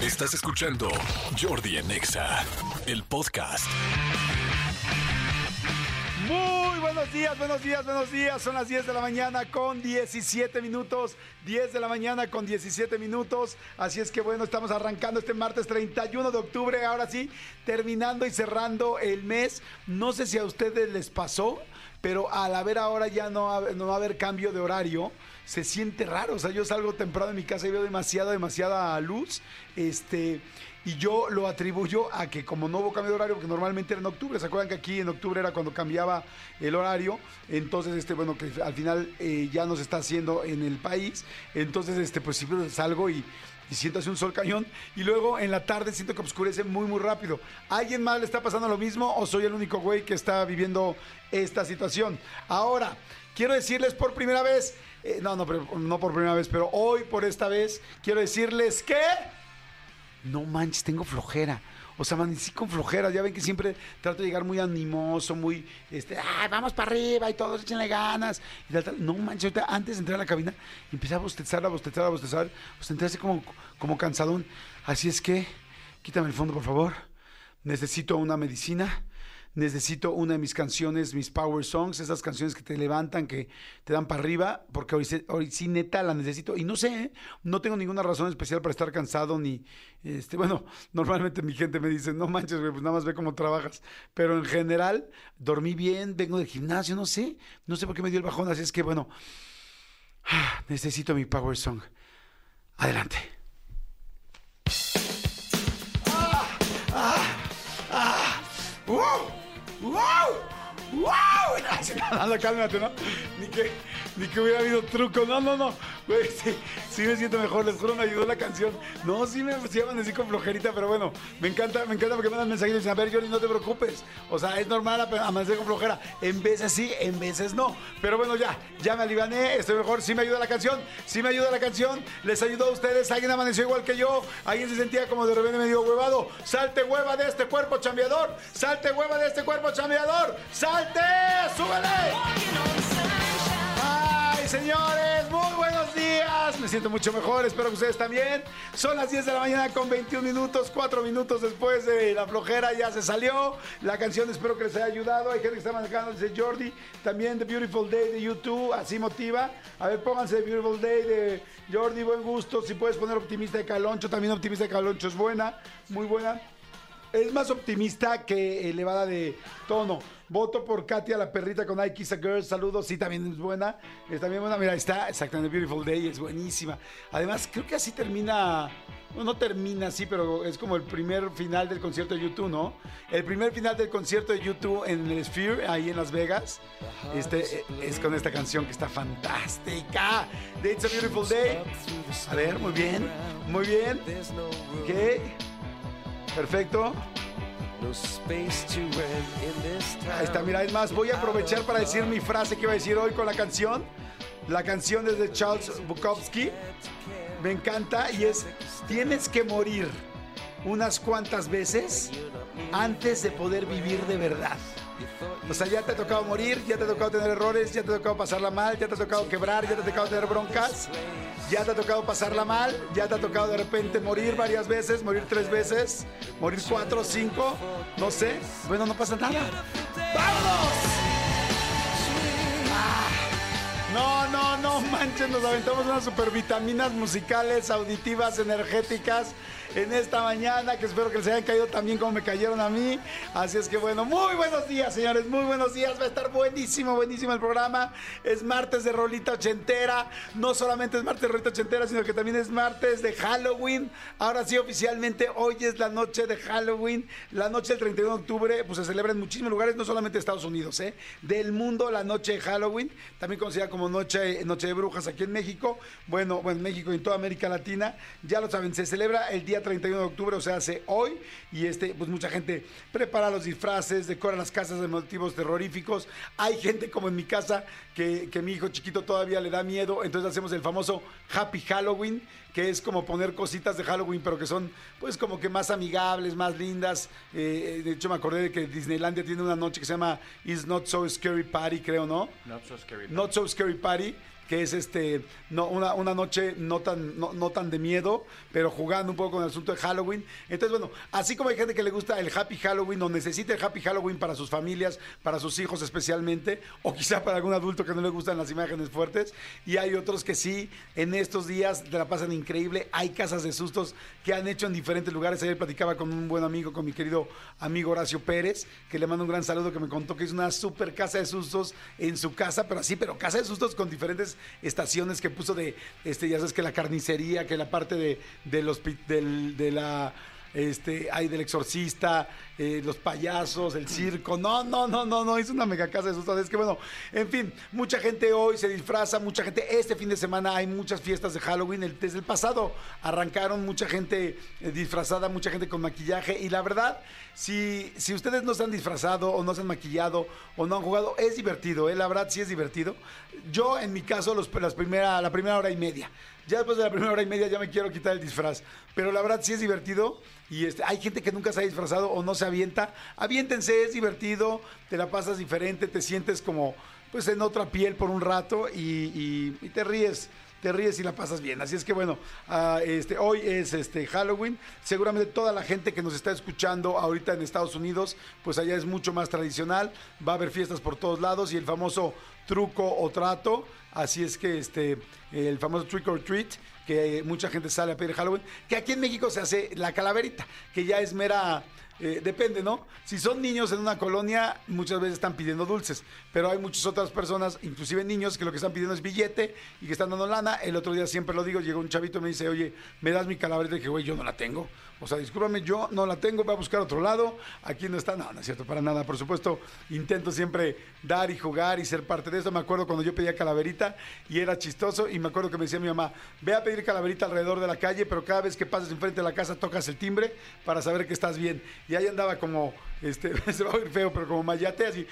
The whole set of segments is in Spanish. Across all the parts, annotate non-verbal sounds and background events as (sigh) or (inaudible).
Estás escuchando Jordi en Exa, el podcast. Muy buenos días, buenos días, buenos días. Son las 10 de la mañana con 17 minutos. 10 de la mañana con 17 minutos. Así es que bueno, estamos arrancando este martes 31 de octubre. Ahora sí, terminando y cerrando el mes. No sé si a ustedes les pasó, pero al haber ahora ya no, no va a haber cambio de horario, se siente raro. O sea, yo salgo temprano de mi casa y veo demasiada, demasiada luz. Este. Y yo lo atribuyo a que como no hubo cambio de horario, porque normalmente era en octubre, ¿se acuerdan que aquí en octubre era cuando cambiaba el horario? Entonces, este, bueno, que al final eh, ya nos está haciendo en el país. Entonces, este, pues siempre salgo y, y siento así un sol cañón. Y luego en la tarde siento que oscurece muy, muy rápido. ¿A ¿Alguien más le está pasando lo mismo o soy el único güey que está viviendo esta situación? Ahora, quiero decirles por primera vez, eh, no, no, no por primera vez, pero hoy por esta vez, quiero decirles que no manches, tengo flojera. O sea, amanecí con flojera. Ya ven que siempre trato de llegar muy animoso, muy, este, "Ay, vamos para arriba y todos échenle ganas. Y tal, tal. No manches, antes de entrar a la cabina, empecé a bostezar, a bostezar, a bostezar. Pues entré así como, como cansadón. Así es que, quítame el fondo, por favor. Necesito una medicina. Necesito una de mis canciones, mis power songs, esas canciones que te levantan, que te dan para arriba, porque hoy, hoy sí neta la necesito. Y no sé, ¿eh? no tengo ninguna razón especial para estar cansado ni, este, (laughs) bueno, normalmente mi gente me dice, no manches, pues nada más ve cómo trabajas. Pero en general, dormí bien, vengo del gimnasio, no sé, no sé por qué me dio el bajón, así es que bueno, (sighs) necesito mi power song. Adelante. ¡Wow! ¡Wow! ¡Wow! (laughs) Cálmate, ¿no? Ni que, ni que hubiera habido truco. No, no, no. Sí, sí me siento mejor. Les juro, me ayudó la canción. No, sí me sí amanecí con flojerita, pero bueno, me encanta, me encanta porque me dan mensajes y dicen, a ver, Johnny, no te preocupes. O sea, es normal amanecer con flojera. En veces sí, en veces no. Pero bueno, ya, ya me aliviané, estoy mejor. Sí me ayuda la canción, sí me ayuda la canción. Les ayudó a ustedes. Alguien amaneció igual que yo. Alguien se sentía como de repente medio huevado. Salte hueva de este cuerpo chambeador. Salte hueva de este cuerpo chambeador. Salte, súbele. Señores, muy buenos días. Me siento mucho mejor, espero que ustedes también. Son las 10 de la mañana con 21 minutos, 4 minutos después de la flojera ya se salió. La canción espero que les haya ayudado. Hay gente que está manejando, dice Jordi. También The Beautiful Day de YouTube, así motiva. A ver, pónganse The Beautiful Day de Jordi, buen gusto. Si puedes poner Optimista de Caloncho, también Optimista de Caloncho es buena, muy buena. Es más optimista que elevada de tono. Voto por Katia, la perrita con I Kiss a Girl. Saludos, sí, también es buena. Es también buena. Mira, está, exactamente, Beautiful Day, es buenísima. Además, creo que así termina. No, no termina así, pero es como el primer final del concierto de YouTube, ¿no? El primer final del concierto de YouTube en el Sphere, ahí en Las Vegas. Este eh, es con esta canción que está fantástica. De It's a Beautiful Day. A ver, muy bien, muy bien. Ok. Perfecto. Ahí está, mira, es más, voy a aprovechar para decir mi frase que iba a decir hoy con la canción. La canción es de Charles Bukowski. Me encanta y es, tienes que morir unas cuantas veces antes de poder vivir de verdad. O sea, ya te ha tocado morir, ya te ha tocado tener errores, ya te ha tocado pasarla mal, ya te ha tocado quebrar, ya te ha tocado tener broncas, ya te ha tocado pasarla mal, ya te ha tocado de repente morir varias veces, morir tres veces, morir cuatro, cinco, no sé. Bueno, no pasa nada. ¡Vámonos! Ah, No, no, no manches, nos aventamos unas supervitaminas musicales, auditivas, energéticas en esta mañana, que espero que les hayan caído también como me cayeron a mí. Así es que bueno, muy buenos días, señores, muy buenos días. Va a estar buenísimo, buenísimo el programa. Es martes de Rolita Ochentera. No solamente es martes de Rolita Ochentera, sino que también es martes de Halloween. Ahora sí, oficialmente, hoy es la noche de Halloween. La noche del 31 de octubre, pues se celebra en muchísimos lugares, no solamente Estados Unidos, ¿eh? Del mundo, la noche de Halloween, también conocida como noche, noche de brujas aquí en México. Bueno, bueno, en México y en toda América Latina. Ya lo saben, se celebra el día 31 de octubre, o sea, hace hoy. Y este, pues mucha gente prepara los disfraces, decora las casas de motivos terroríficos. Hay gente como en mi casa que, que mi hijo chiquito todavía le da miedo. Entonces hacemos el famoso Happy Halloween, que es como poner cositas de Halloween, pero que son pues como que más amigables, más lindas. Eh, de hecho, me acordé de que Disneylandia tiene una noche que se llama It's Not So Scary Party, creo, ¿no? Not so scary. Not So Scary Party, que es este no, una, una noche no tan, no, no tan de miedo, pero jugando un poco con el asunto de Halloween. Entonces, bueno, así como hay gente que le gusta el Happy Halloween o necesita el Happy Halloween para sus familias, para sus hijos especialmente, o quizá para algún adulto que no le gustan las imágenes fuertes, y hay otros que sí, en estos días te la pasan increíble. Hay casas de sustos que han hecho en diferentes lugares. Ayer platicaba con un buen amigo, con mi querido amigo Horacio Pérez, que le mando un gran saludo, que me contó que es una super casa de sustos en su casa, pero así, pero casa de sustos con diferentes estaciones que puso de, este, ya sabes que la carnicería, que la parte de, hospi- del- de la este, hay del exorcista, eh, los payasos, el circo. No, no, no, no, no, es una mega casa de sustos. Es que bueno, en fin, mucha gente hoy se disfraza, mucha gente, este fin de semana hay muchas fiestas de Halloween. Desde el pasado arrancaron mucha gente eh, disfrazada, mucha gente con maquillaje. Y la verdad, si, si ustedes no se han disfrazado o no se han maquillado o no han jugado, es divertido, ¿eh? la verdad sí es divertido. Yo, en mi caso, los, las primera, la primera hora y media. Ya después de la primera hora y media ya me quiero quitar el disfraz. Pero la verdad sí es divertido. Y este, hay gente que nunca se ha disfrazado o no se avienta. Aviéntense, es divertido. Te la pasas diferente, te sientes como pues en otra piel por un rato y, te ríes. Te ríes y la pasas bien. Así es que bueno, ah, este, hoy es este Halloween. Seguramente toda la gente que nos está escuchando ahorita en Estados Unidos, pues allá es mucho más tradicional. Va a haber fiestas por todos lados y el famoso truco o trato. Así es que este, el famoso trick or treat, que mucha gente sale a pedir Halloween, que aquí en México se hace la calaverita, que ya es mera, eh, depende, ¿no? Si son niños en una colonia, muchas veces están pidiendo dulces, pero hay muchas otras personas, inclusive niños, que lo que están pidiendo es billete y que están dando lana. El otro día siempre lo digo, llegó un chavito y me dice, oye, ¿me das mi calaverita? Y dije, güey, yo no la tengo. O sea, discúlpame, yo no la tengo, voy a buscar otro lado. Aquí no está, no, no es cierto, para nada. Por supuesto, intento siempre dar y jugar y ser parte de eso. Me acuerdo cuando yo pedía calaverita y era chistoso y me acuerdo que me decía mi mamá, ve a pedir calaverita alrededor de la calle, pero cada vez que pases enfrente de la casa tocas el timbre para saber que estás bien. Y ahí andaba como, este, (laughs) se va a oír feo, pero como mayate así,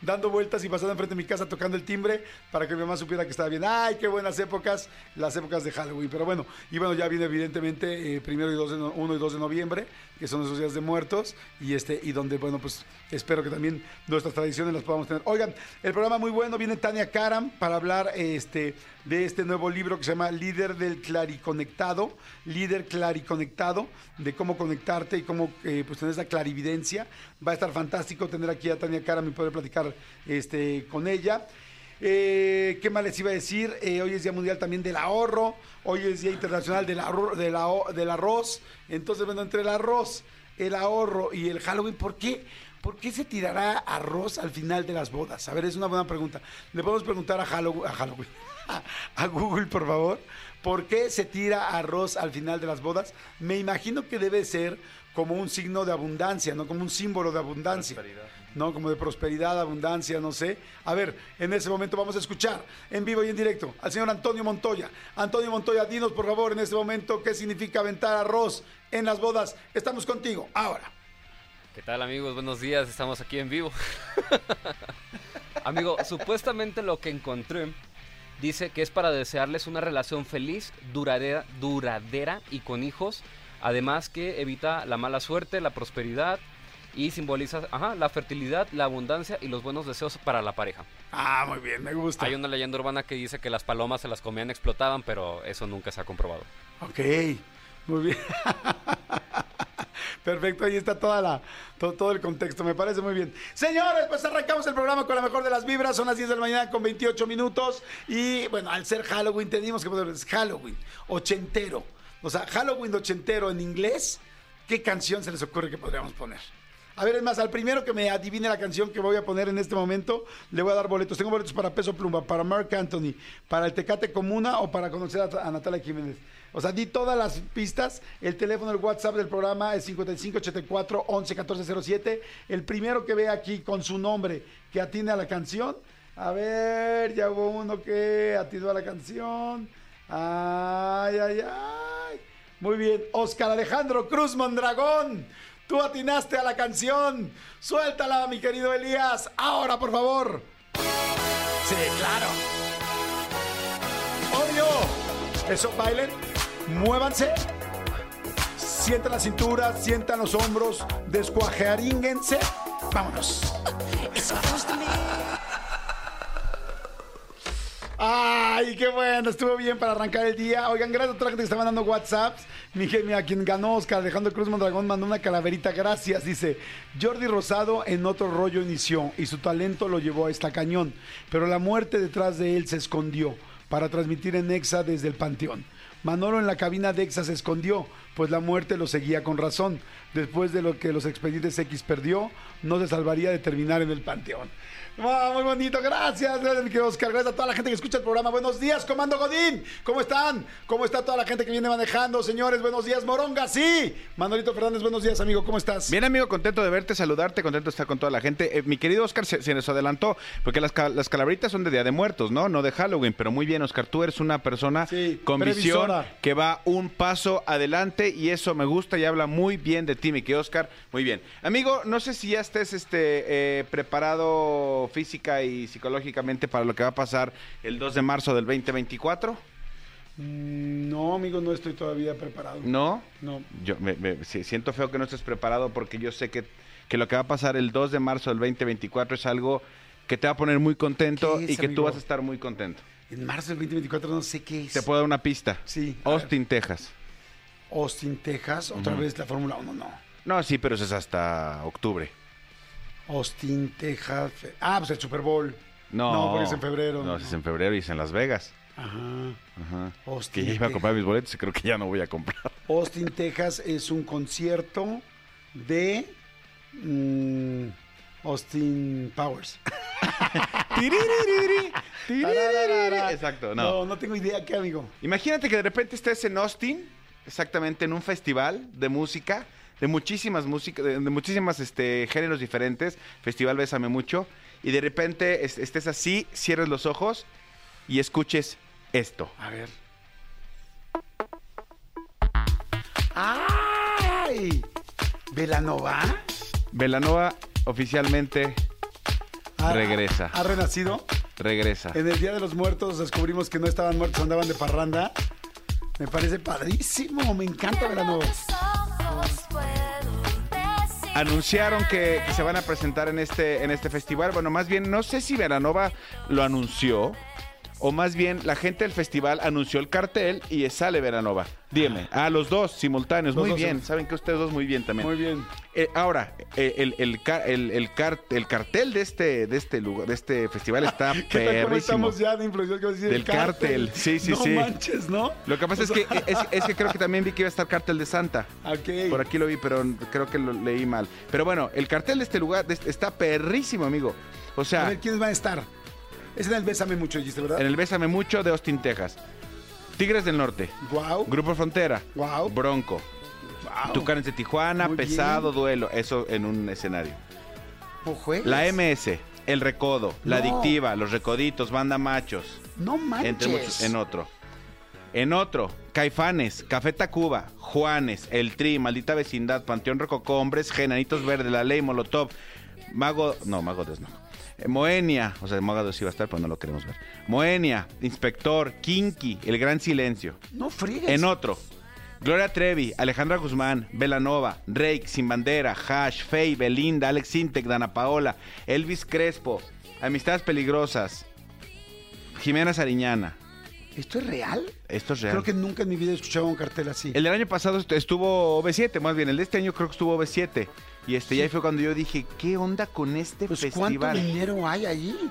dando vueltas y pasando enfrente de mi casa tocando el timbre para que mi mamá supiera que estaba bien. Ay, qué buenas épocas, las épocas de Halloween. Pero bueno, y bueno, ya viene evidentemente eh, primero y 2 de no- 1 y 2 de noviembre, que son esos días de muertos, y este, y donde, bueno, pues espero que también nuestras tradiciones las podamos tener. Oigan, el programa muy bueno, viene Tania Karam para hablar este, de este nuevo libro que se llama Líder del Clariconectado, Líder Clariconectado, de cómo conectarte y cómo eh, pues tener esa clarividencia. Va a estar fantástico tener aquí a Tania Karam y poder platicar este, con ella. Eh, ¿Qué más les iba a decir? Eh, hoy es Día Mundial también del Ahorro. Hoy es Día Internacional del, arro- del, Arroz. Entonces, bueno, entre el arroz, el ahorro y el Halloween, ¿por qué? ¿Por qué se tirará arroz al final de las bodas? A ver, es una buena pregunta. Le podemos preguntar a Halloween, a, Halloween, (laughs) a Google, por favor. ¿Por qué se tira arroz al final de las bodas? Me imagino que debe ser como un signo de abundancia, ¿no? Como un símbolo de abundancia. ¿no? Como de prosperidad, abundancia, no sé. A ver, en ese momento vamos a escuchar en vivo y en directo al señor Antonio Montoya. Antonio Montoya, dinos por favor en este momento qué significa aventar arroz en las bodas. Estamos contigo ahora. ¿Qué tal amigos? Buenos días, estamos aquí en vivo. (laughs) Amigo, supuestamente lo que encontré dice que es para desearles una relación feliz, duradera, duradera y con hijos. Además que evita la mala suerte, la prosperidad y simboliza ajá, la fertilidad, la abundancia y los buenos deseos para la pareja. Ah, muy bien, me gusta. Hay una leyenda urbana que dice que las palomas se las comían explotaban, pero eso nunca se ha comprobado. Ok, muy bien. (laughs) Perfecto, ahí está toda la, to- todo, el contexto, me parece muy bien. Señores, pues arrancamos el programa con la mejor de las vibras, son las 10 de la mañana con 28 minutos y bueno, al ser Halloween tenemos que poner es Halloween, ochentero. O sea, Halloween ochentero en inglés, ¿qué canción se les ocurre que podríamos poner? A ver, es más, al primero que me adivine la canción que voy a poner en este momento, le voy a dar boletos. Tengo boletos para Peso Pluma, para Mark Anthony, para el Tecate Comuna o para conocer a, a Natalia Jiménez. O sea, di todas las pistas. El teléfono, el WhatsApp del programa es 5584 11 1407. El primero que ve aquí con su nombre que atine a la canción. A ver, ya hubo uno que atinó a la canción. Ay, ay, ay. Muy bien. Oscar Alejandro Cruz Mondragón. Tú atinaste a la canción. Suéltala, mi querido Elías. Ahora, por favor. Sí, claro. Obvio. Eso, bailen. Muévanse. Sientan la cintura, sientan los hombros, descuajarínguense. Vámonos. (laughs) Ay, qué bueno, estuvo bien para arrancar el día. Oigan, gracias a toda gente que está mandando WhatsApps. Mi a quien ganó Oscar Alejandro Cruz Mondragón mandó una calaverita. Gracias, dice. Jordi Rosado en otro rollo inició y su talento lo llevó a esta cañón. Pero la muerte detrás de él se escondió para transmitir en Exa desde el Panteón. Manolo en la cabina de Exa se escondió, pues la muerte lo seguía con razón. Después de lo que los expedientes X perdió, no se salvaría de terminar en el Panteón. Ah, muy bonito, gracias, gracias, mi querido Oscar. Gracias a toda la gente que escucha el programa. Buenos días, Comando Godín. ¿Cómo están? ¿Cómo está toda la gente que viene manejando, señores? Buenos días, Moronga, sí. Manolito Fernández, buenos días, amigo. ¿Cómo estás? Bien, amigo, contento de verte, saludarte, contento de estar con toda la gente. Eh, mi querido Oscar se, nos adelantó, porque las, las calabritas son de Día de Muertos, ¿no? No de Halloween, pero muy bien, Oscar. Tú eres una persona con visión que va un paso adelante y eso me gusta y habla muy bien de ti, mi querido Oscar. Muy bien. Amigo, no sé si ya estés este, eh, preparado física y psicológicamente para lo que va a pasar el 2 de marzo del 2024? Mm, no, amigo, no estoy todavía preparado. ¿No? No. Yo me, siento feo que no estés preparado porque yo sé que, que lo que va a pasar el 2 de marzo del 2024 es algo que te va a poner muy contento y que tú vas a estar muy contento. En marzo del 2024 no sé qué es. Te puedo dar una pista. Sí. Austin, Texas. Austin, Texas. Otra vez la Fórmula 1, no. No, sí, pero eso es hasta octubre. Austin, Texas. Ah, pues el Super Bowl. No, no porque es en febrero. No, es en febrero y es en Las Vegas. Ajá. Ajá. Austin, que ya iba a comprar mis boletos y creo que ya no voy a comprar. Austin, Texas es un concierto de mm, Austin Powers. (laughs) Exacto, no. No, no tengo idea qué, amigo. Imagínate que de repente estés en Austin, exactamente en un festival de música de muchísimas músicas, de, muchísimas este, géneros diferentes. Festival Bésame Mucho. Y de repente estés así, cierres los ojos y escuches esto. A ver. ¡Ay! ¿Velanova? Velanova oficialmente regresa. ¿Ha renacido? Regresa. En el Día de los Muertos descubrimos que no estaban muertos, andaban de parranda. Me parece padrísimo, me encanta Velanova anunciaron que, se van a presentar en este, en este festival. Bueno, más bien, no sé si Veranova lo anunció. O más bien, la gente del festival anunció el cartel y sale Veranova. Dime, a los dos simultáneos, muy bien. Saben que ustedes dos muy bien también. Muy bien. Eh, ahora, eh, el, el, el, el, cartel de este, de este lugar, de este festival está (laughs) perrísimo. estamos ya de decir Del cartel. Sí, sí, sí. No manches, ¿no? Lo que pasa es que (laughs) es, que creo que también vi que iba a estar cartel de Santa. Ok. Por aquí lo vi, pero creo que lo leí mal. Pero bueno, el cartel de este lugar este, está perrísimo, amigo. O sea. A ver, ¿quiénes van a estar? Es en el Bésame Mucho, dijiste, ¿verdad? En el Bésame Mucho de Austin, Texas. Tigres del Norte. Wow. Grupo Frontera. Wow. Bronco. Wow. Tucanes de Tijuana, pesado, duelo. Eso en un escenario. La MS, El Recodo, La Adictiva, Los Recoditos, Banda Machos. No manches. Entre muchos, en otro. En otro, Caifanes, Café Tacuba, Juanes, El Tri, Maldita Vecindad, Panteón Rococó, Hombres Genanitos Verdes, La Ley, Molotov, Mago... No, Mago de no. Eh, Moenia, o sea, Mogado sí va a estar, pero no lo queremos ver. Moenia, Inspector, Kinky, El Gran Silencio. No friegues. En otro, Gloria Trevi, Alejandra Guzmán, Velanova, Rake, Sin Bandera, Hash, Faye, Belinda, Alex Sintek, Dana Paola, Elvis Crespo, Amistades Peligrosas, Jimena Sariñana. ¿Esto es real? Esto es real. Creo que nunca en mi vida he escuchado un cartel así. El del año pasado estuvo B7, más bien. El de este año creo que estuvo B7. Y este, ya fue cuando yo dije, ¿qué onda con este pues, festival? ¿Cuánto dinero hay ahí?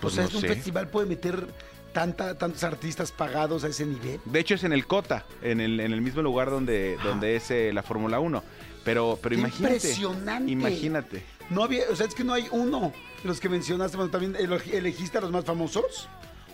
Pues o sea, un festival puede meter tanta, tantos artistas pagados a ese nivel. De hecho, es en el Cota, en el, en el mismo lugar donde, donde es eh, la Fórmula 1. Pero, pero imagínate. Impresionante. Imagínate. No había, o sea, es que no hay uno. Los que mencionaste, bueno, también elegiste a los más famosos.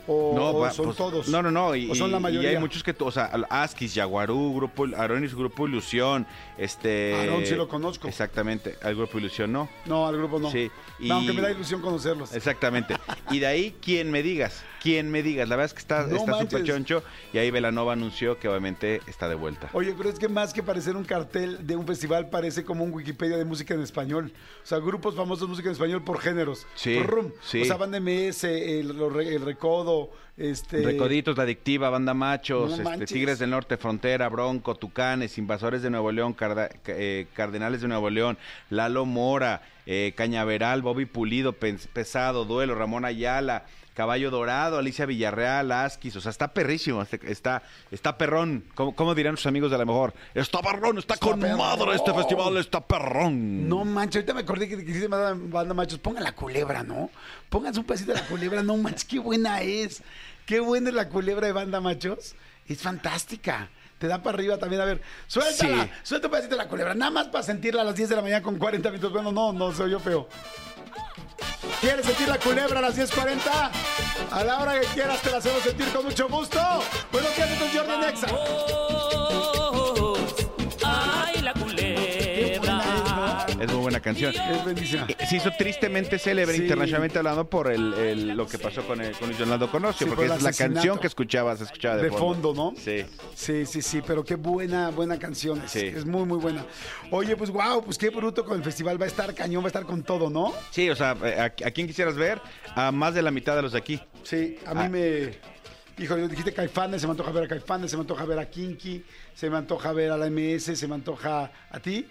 ¿O, no, son pues, todos? No, no, no. Y, ¿O son la mayoría? Y hay muchos que, o sea, Askis, Jaguarú, Grupo, Aronis, Grupo Ilusión, este... Aaron sí lo conozco. Exactamente, al Grupo Ilusión no. No, al Grupo no. Sí. aunque me da ilusión conocerlos. Exactamente. y de ahí, quien me digas, quien me digas. La verdad es que está súper choncho. Y ahí Velanova anunció que obviamente está de vuelta. Oye, pero es que más que parecer un cartel de un festival, parece como un Wikipedia de música en español. O sea, grupos famosos de música en español por géneros. Sí. O sea, Banda MS, el, el Recodo, este... Recoditos, La Adictiva, Banda Machos, este, Tigres del Norte, Frontera, Bronco, Tucanes, Invasores de Nuevo León, eh, Cardenales de Nuevo León, Lalo Mora, eh, Cañaveral, Bobby Pulido, Pesado, Duelo, Ramón Ayala, Caballo Dorado, Alicia Villarreal, Asquis, o sea, está perrísimo, este, está, está perrón. ¿Cómo, cómo dirán sus amigos de la mejor? Está perrón, está, con madre este festival, está perrón. No manches, ahorita me acordé que dice banda machos, pongan la culebra, ¿no? Pónganse un pedacito de la culebra, no manches, qué buena es. Qué buena es la culebra de banda machos. Es fantástica te da para arriba también. A ver, suéltala, suelta un pedacito de la culebra, nada más para sentirla a las 10 de la mañana con 40 minutos. Bueno, no, no, soy yo feo. ¿Quieres sentir la culebra a las 10.40? A la hora que quieras te la hacemos sentir con mucho gusto. Buenos días, esto es Jordi Nexa. Es muy buena canción. Es buenísima. Eh, se hizo tristemente célebre internacionalmente hablando por el, lo que pasó con, el, con Luis Donaldo Conocio, porque es la canción que escuchabas, escuchaba de, de fondo. ¿no? Sí. Sí, sí, sí, pero qué buena, buena canción. Es, es muy, muy buena. Oye, pues wow, pues qué bruto con el festival. Va a estar cañón, va a estar con todo, ¿no? Sí, o sea, eh, ¿a, a quién quisieras ver? A más de la mitad de los de aquí. Sí, a mí ah. me... Hijo, dijiste Caifanes, se me antoja ver a Caifanes, se me antoja ver a Kinky, se me antoja ver a la MS, se me antoja a ti.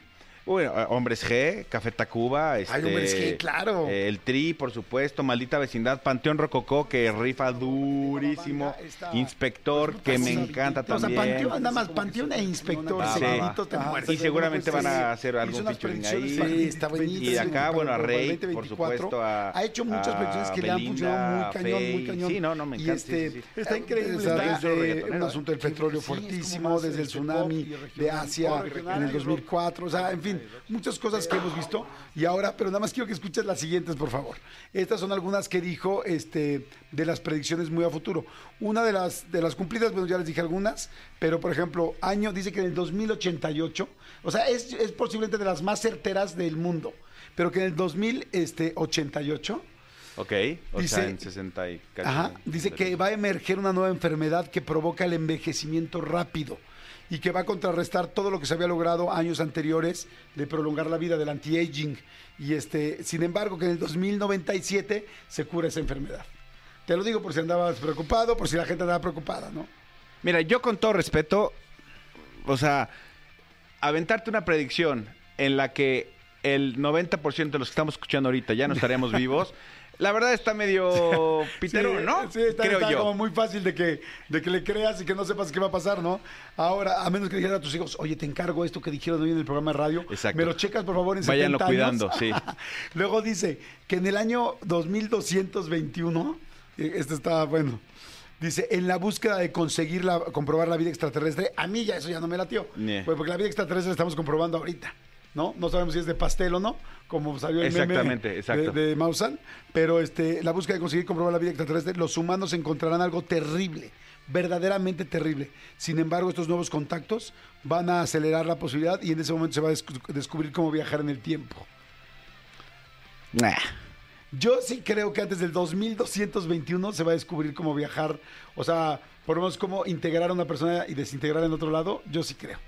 Bueno, eh, Hombres G, Café Tacuba, este, Hombres G, claro. Eh, el Tri, por supuesto, Maldita Vecindad, Panteón Rococó, que rifa durísimo, Inspector, que me encanta también. O sea, Panteón, nada más, Panteón e Inspector, sí. Y seguramente van a hacer algún featuring ahí. Sí, está buenísimo. Y acá, bueno, a Rey, por supuesto, a Ha hecho muchas predicciones que le han funcionado muy cañón, muy cañón. Sí, no, no, me encanta. Este, está increíble. Desde un asunto del petróleo fuertísimo, desde el tsunami de Asia en el 2004, o sea, en fin muchas cosas que hemos visto. Y ahora, pero nada más quiero que escuches las siguientes, por favor. Estas son algunas que dijo este, de las predicciones muy a futuro. Una de las, de las cumplidas, bueno, ya les dije algunas, pero por ejemplo, año, dice que en el 2088, o sea, es, es posiblemente de las más certeras del mundo, pero que en el 2088... Ok, o sea, en 60 y Ajá, dice que va a emerger una nueva enfermedad que provoca el envejecimiento rápido y que va a contrarrestar todo lo que se había logrado años anteriores de prolongar la vida del anti-aging. Y este, sin embargo, que en el 2097 se cura esa enfermedad. Te lo digo por si andabas preocupado, por si la gente andaba preocupada, ¿no? Mira, yo con todo respeto, o sea, aventarte una predicción en la que el 90% de los que estamos escuchando ahorita ya no estaríamos (laughs) vivos. La verdad está medio (laughs) pitero, ¿no? Sí, está, como muy fácil de que, de que le creas y que no sepas qué va a pasar, ¿no? Ahora, a menos que dijeras a tus hijos, oye, te encargo esto que dijeron hoy en el programa de radio. Exacto. Me lo checas, por favor, en Váyanlo 70 cuidando, sí. (laughs) Luego dice que en el año 2221, eh, este está, bueno, Dice, en la búsqueda de conseguir la, comprobar la vida extraterrestre, a mí ya eso ya no me latió. Pues porque la vida extraterrestre la estamos comprobando ahorita. ¿No? No sabemos si es de pastel o no, como salió el meme de, de Mausan, pero este, la búsqueda de conseguir comprobar la vida extraterrestre, los humanos encontrarán algo terrible, verdaderamente terrible. Sin embargo, estos nuevos contactos van a acelerar la posibilidad y en ese momento se va a descubrir cómo viajar en el tiempo. Yo sí creo que antes del 2221 se va a descubrir cómo viajar, o sea, por lo menos cómo integrar a una persona y desintegrar en otro lado, yo sí creo.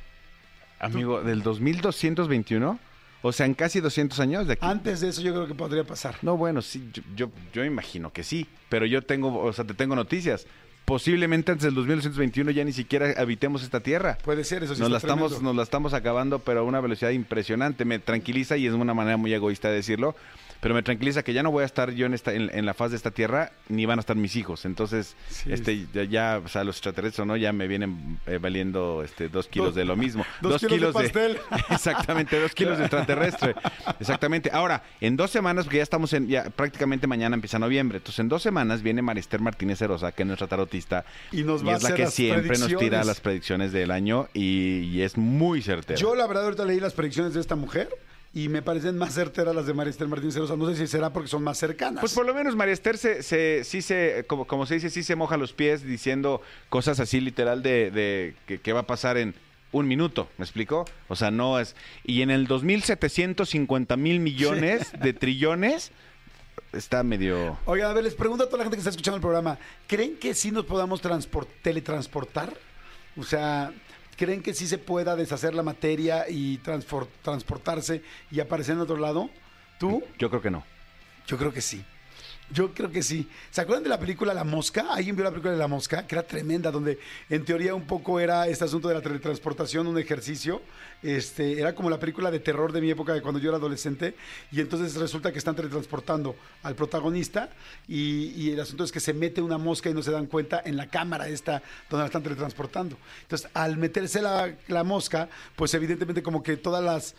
Amigo, ¿del 2221? O sea, en casi 200 años de aquí. Antes de eso yo creo que podría pasar. No, bueno, sí, yo, yo, imagino que sí, pero yo tengo, o sea, te tengo noticias. Posiblemente antes del 2221 ya ni siquiera habitemos esta tierra. Puede ser, eso sí. Nos, la estamos, nos la estamos acabando, pero a una velocidad impresionante. Me tranquiliza y es una manera muy egoísta de decirlo pero me tranquiliza que ya no voy a estar yo en esta en, la faz de esta tierra ni van a estar mis hijos. Entonces este ya, o sea los extraterrestres no ya me vienen eh, valiendo este dos kilos de lo mismo. (laughs) dos, kilos, de pastel. (laughs) Exactamente dos kilos de extraterrestre. Exactamente. Ahora en dos semanas porque ya estamos en ya prácticamente mañana empieza noviembre entonces en dos semanas viene Marister Martínez Erosa que es nuestra tarotista y, nos va es la que siempre nos tira las predicciones del año y, y es muy certera yo la verdad ahorita leí las predicciones de esta mujer y me parecen más certeras las de María Esther Martínez Cerosa. No sé si será porque son más cercanas. Pues por lo menos María Esther se, sí se, como, como se dice, sí se moja los pies diciendo cosas así literal de, de que, va a pasar en un minuto, ¿me explico? O sea, no es... Y en el 2.750 mil millones de trillones está medio... Oigan, a ver, les pregunto a toda la gente que está escuchando el programa, ¿creen que sí nos podamos teletransportar? O sea, ¿Creen que sí se pueda deshacer la materia y transportarse y aparecer en otro lado? ¿Tú? Yo creo que no. Yo creo que sí. Yo creo que sí. ¿Se acuerdan de la película La Mosca? ¿Alguien vio la película de La Mosca? Que era tremenda, donde en teoría un poco era este asunto de la teletransportación, un ejercicio. Este, era como la película de terror de mi época, de cuando yo era adolescente. Y entonces resulta que están teletransportando al protagonista. Y, el asunto es que se mete una mosca y no se dan cuenta en la cámara esta donde la están teletransportando. Entonces, al meterse la, la mosca, pues evidentemente como que todas las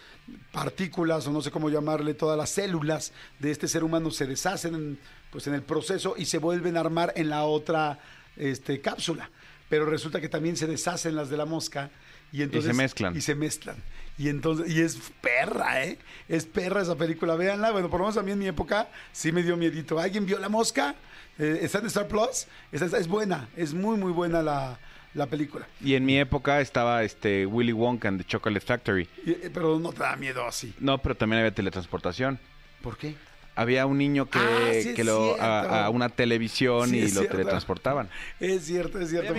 partículas, o no sé cómo llamarle, todas las células de este ser humano se deshacen en, pues en el proceso y se vuelven a armar en la otra este, cápsula. Pero resulta que también se deshacen las de la mosca y entonces se mezclan. Y se mezclan. Y entonces y es perra, ¿eh? Es perra esa película, véanla. Bueno, por lo menos a mí en mi época sí me dio miedito. ¿Alguien vio La Mosca? Eh, ¿Está en Star Plus? es buena, es muy muy buena la la película. Y en mi época estaba este Willy Wonka and the Chocolate Factory. Eh, pero no te da miedo así. No, pero también había teletransportación. ¿Por qué? Había un niño que, ah, que lo a, una televisión y lo teletransportaban. Es cierto, es cierto.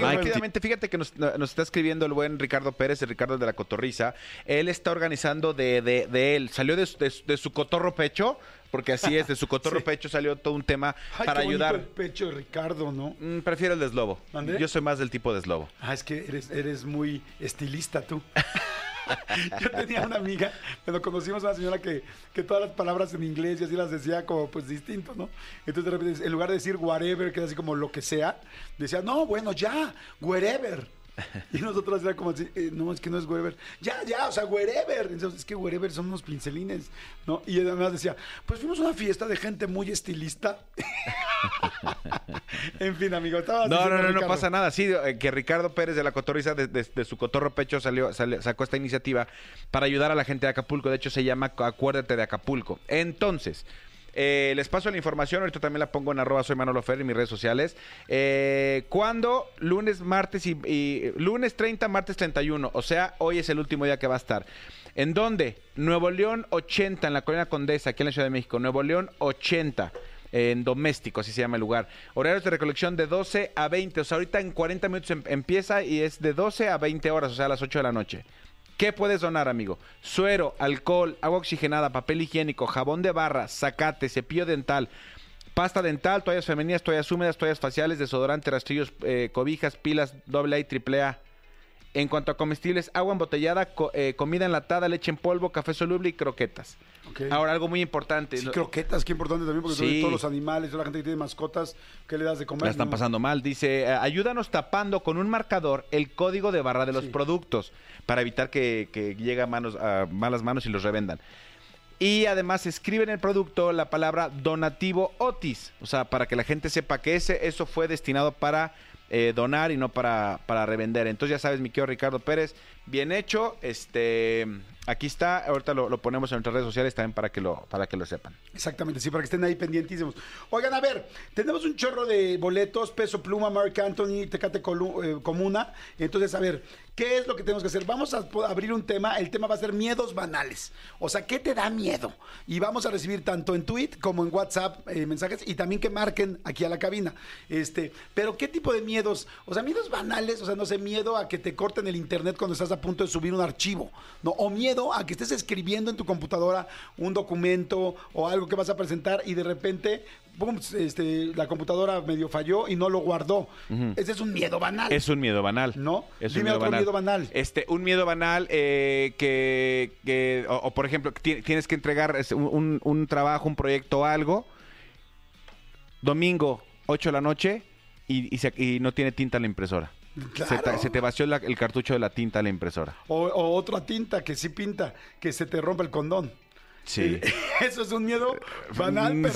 fíjate que nos, está escribiendo el buen Ricardo Pérez, el Ricardo de la Cotorriza. Él está organizando de, de, él. Salió de, de, su cotorro pecho porque así es, de su cotorro (laughs) pecho salió todo un tema para ayudar. el pecho de Ricardo, ¿no? Mm, prefiero el de Slobo. Yo soy más del tipo de Slobo. Ah, es que eres, eres muy estilista tú. (laughs) (laughs) Yo tenía una amiga, cuando conocimos a una señora que, que, todas las palabras en inglés y así las decía como pues distinto, ¿no? Entonces de repente, en lugar de decir whatever, que es así como lo que sea, decía, no, bueno, ya, wherever. (laughs) Y nosotros era como así, eh, no, es que no es wherever. Ya, ya, o sea, wherever. Entonces, es que wherever son unos pincelines, ¿no? Y además decía, pues fuimos a una fiesta de gente muy estilista. (laughs) en fin, amigo, estaba No, no, no, no pasa nada. Sí, eh, que Ricardo Pérez de la Cotorriza, de, de, su cotorro pecho, salió, sacó esta iniciativa para ayudar a la gente de Acapulco. De hecho, se llama Acuérdate de Acapulco. Entonces, eh, les paso la información, ahorita también la pongo en arroba soy Manolo Fer en mis redes sociales. Eh, ¿Cuándo? Lunes, martes y, lunes 30, martes 31. O sea, hoy es el último día que va a estar. ¿En dónde? Nuevo León 80, en la Colina Condesa, aquí en la Ciudad de México. Nuevo León 80 en doméstico, así se llama el lugar. Horarios de recolección de 12 a 20, o sea, ahorita en 40 minutos em, empieza y es de 12 a 20 horas, o sea, a las 8 de la noche. ¿Qué puedes donar, amigo? Suero, alcohol, agua oxigenada, papel higiénico, jabón de barra, zacate, cepillo dental, pasta dental, toallas femeninas, toallas húmedas, toallas faciales, desodorante, rastrillos, eh, cobijas, pilas, AA y AAA. En cuanto a comestibles, agua embotellada, eh, comida enlatada, leche en polvo, café soluble y croquetas. Ahora, algo muy importante. Sí, croquetas, qué importante también, porque todos los animales, toda la gente que tiene mascotas, ¿qué le das de comer? La están pasando mal. Dice, eh, ayúdanos tapando con un marcador el código de barra de los productos para evitar que, que llegue a, manos, a malas manos y los revendan. Y además escriben en el producto la palabra donativo Otis, o sea, para que la gente sepa que ese, eso fue destinado para eh, donar y no para, para revender. Entonces ya sabes, mi querido Ricardo Pérez, bien hecho. Este, aquí está, ahorita lo, ponemos en nuestras redes sociales también para que lo, para que lo sepan. Exactamente, sí, para que estén ahí pendientísimos. Oigan, a ver, tenemos un chorro de boletos, peso pluma, Mark Anthony, Tecate eh, Comuna. Entonces, a ver, ¿Qué es lo que tenemos que hacer? Vamos a abrir un tema. El tema va a ser miedos banales. O sea, ¿qué te da miedo? Y vamos a recibir tanto en tweet como en WhatsApp eh, mensajes y también que marquen aquí a la cabina. Este, pero ¿qué tipo de miedos? O sea, miedos banales, o sea, no sé, miedo a que te corten el internet cuando estás a punto de subir un archivo, ¿no? O miedo a que estés escribiendo en tu computadora un documento o algo que vas a presentar y de repente este, la computadora medio falló y no lo guardó. Ese es un miedo banal. Es un miedo banal. ¿No? Es Dime un otro miedo banal. Este, un miedo banal eh, que, o, por ejemplo, tienes que entregar un, trabajo, un proyecto, algo, domingo, 8 de la noche, y, no tiene tinta la impresora. Se, te, vació el cartucho de la tinta a la impresora. O, o, otra tinta que sí pinta, que se te rompe el condón. Sí. (laughs) Eso es un miedo banal, pero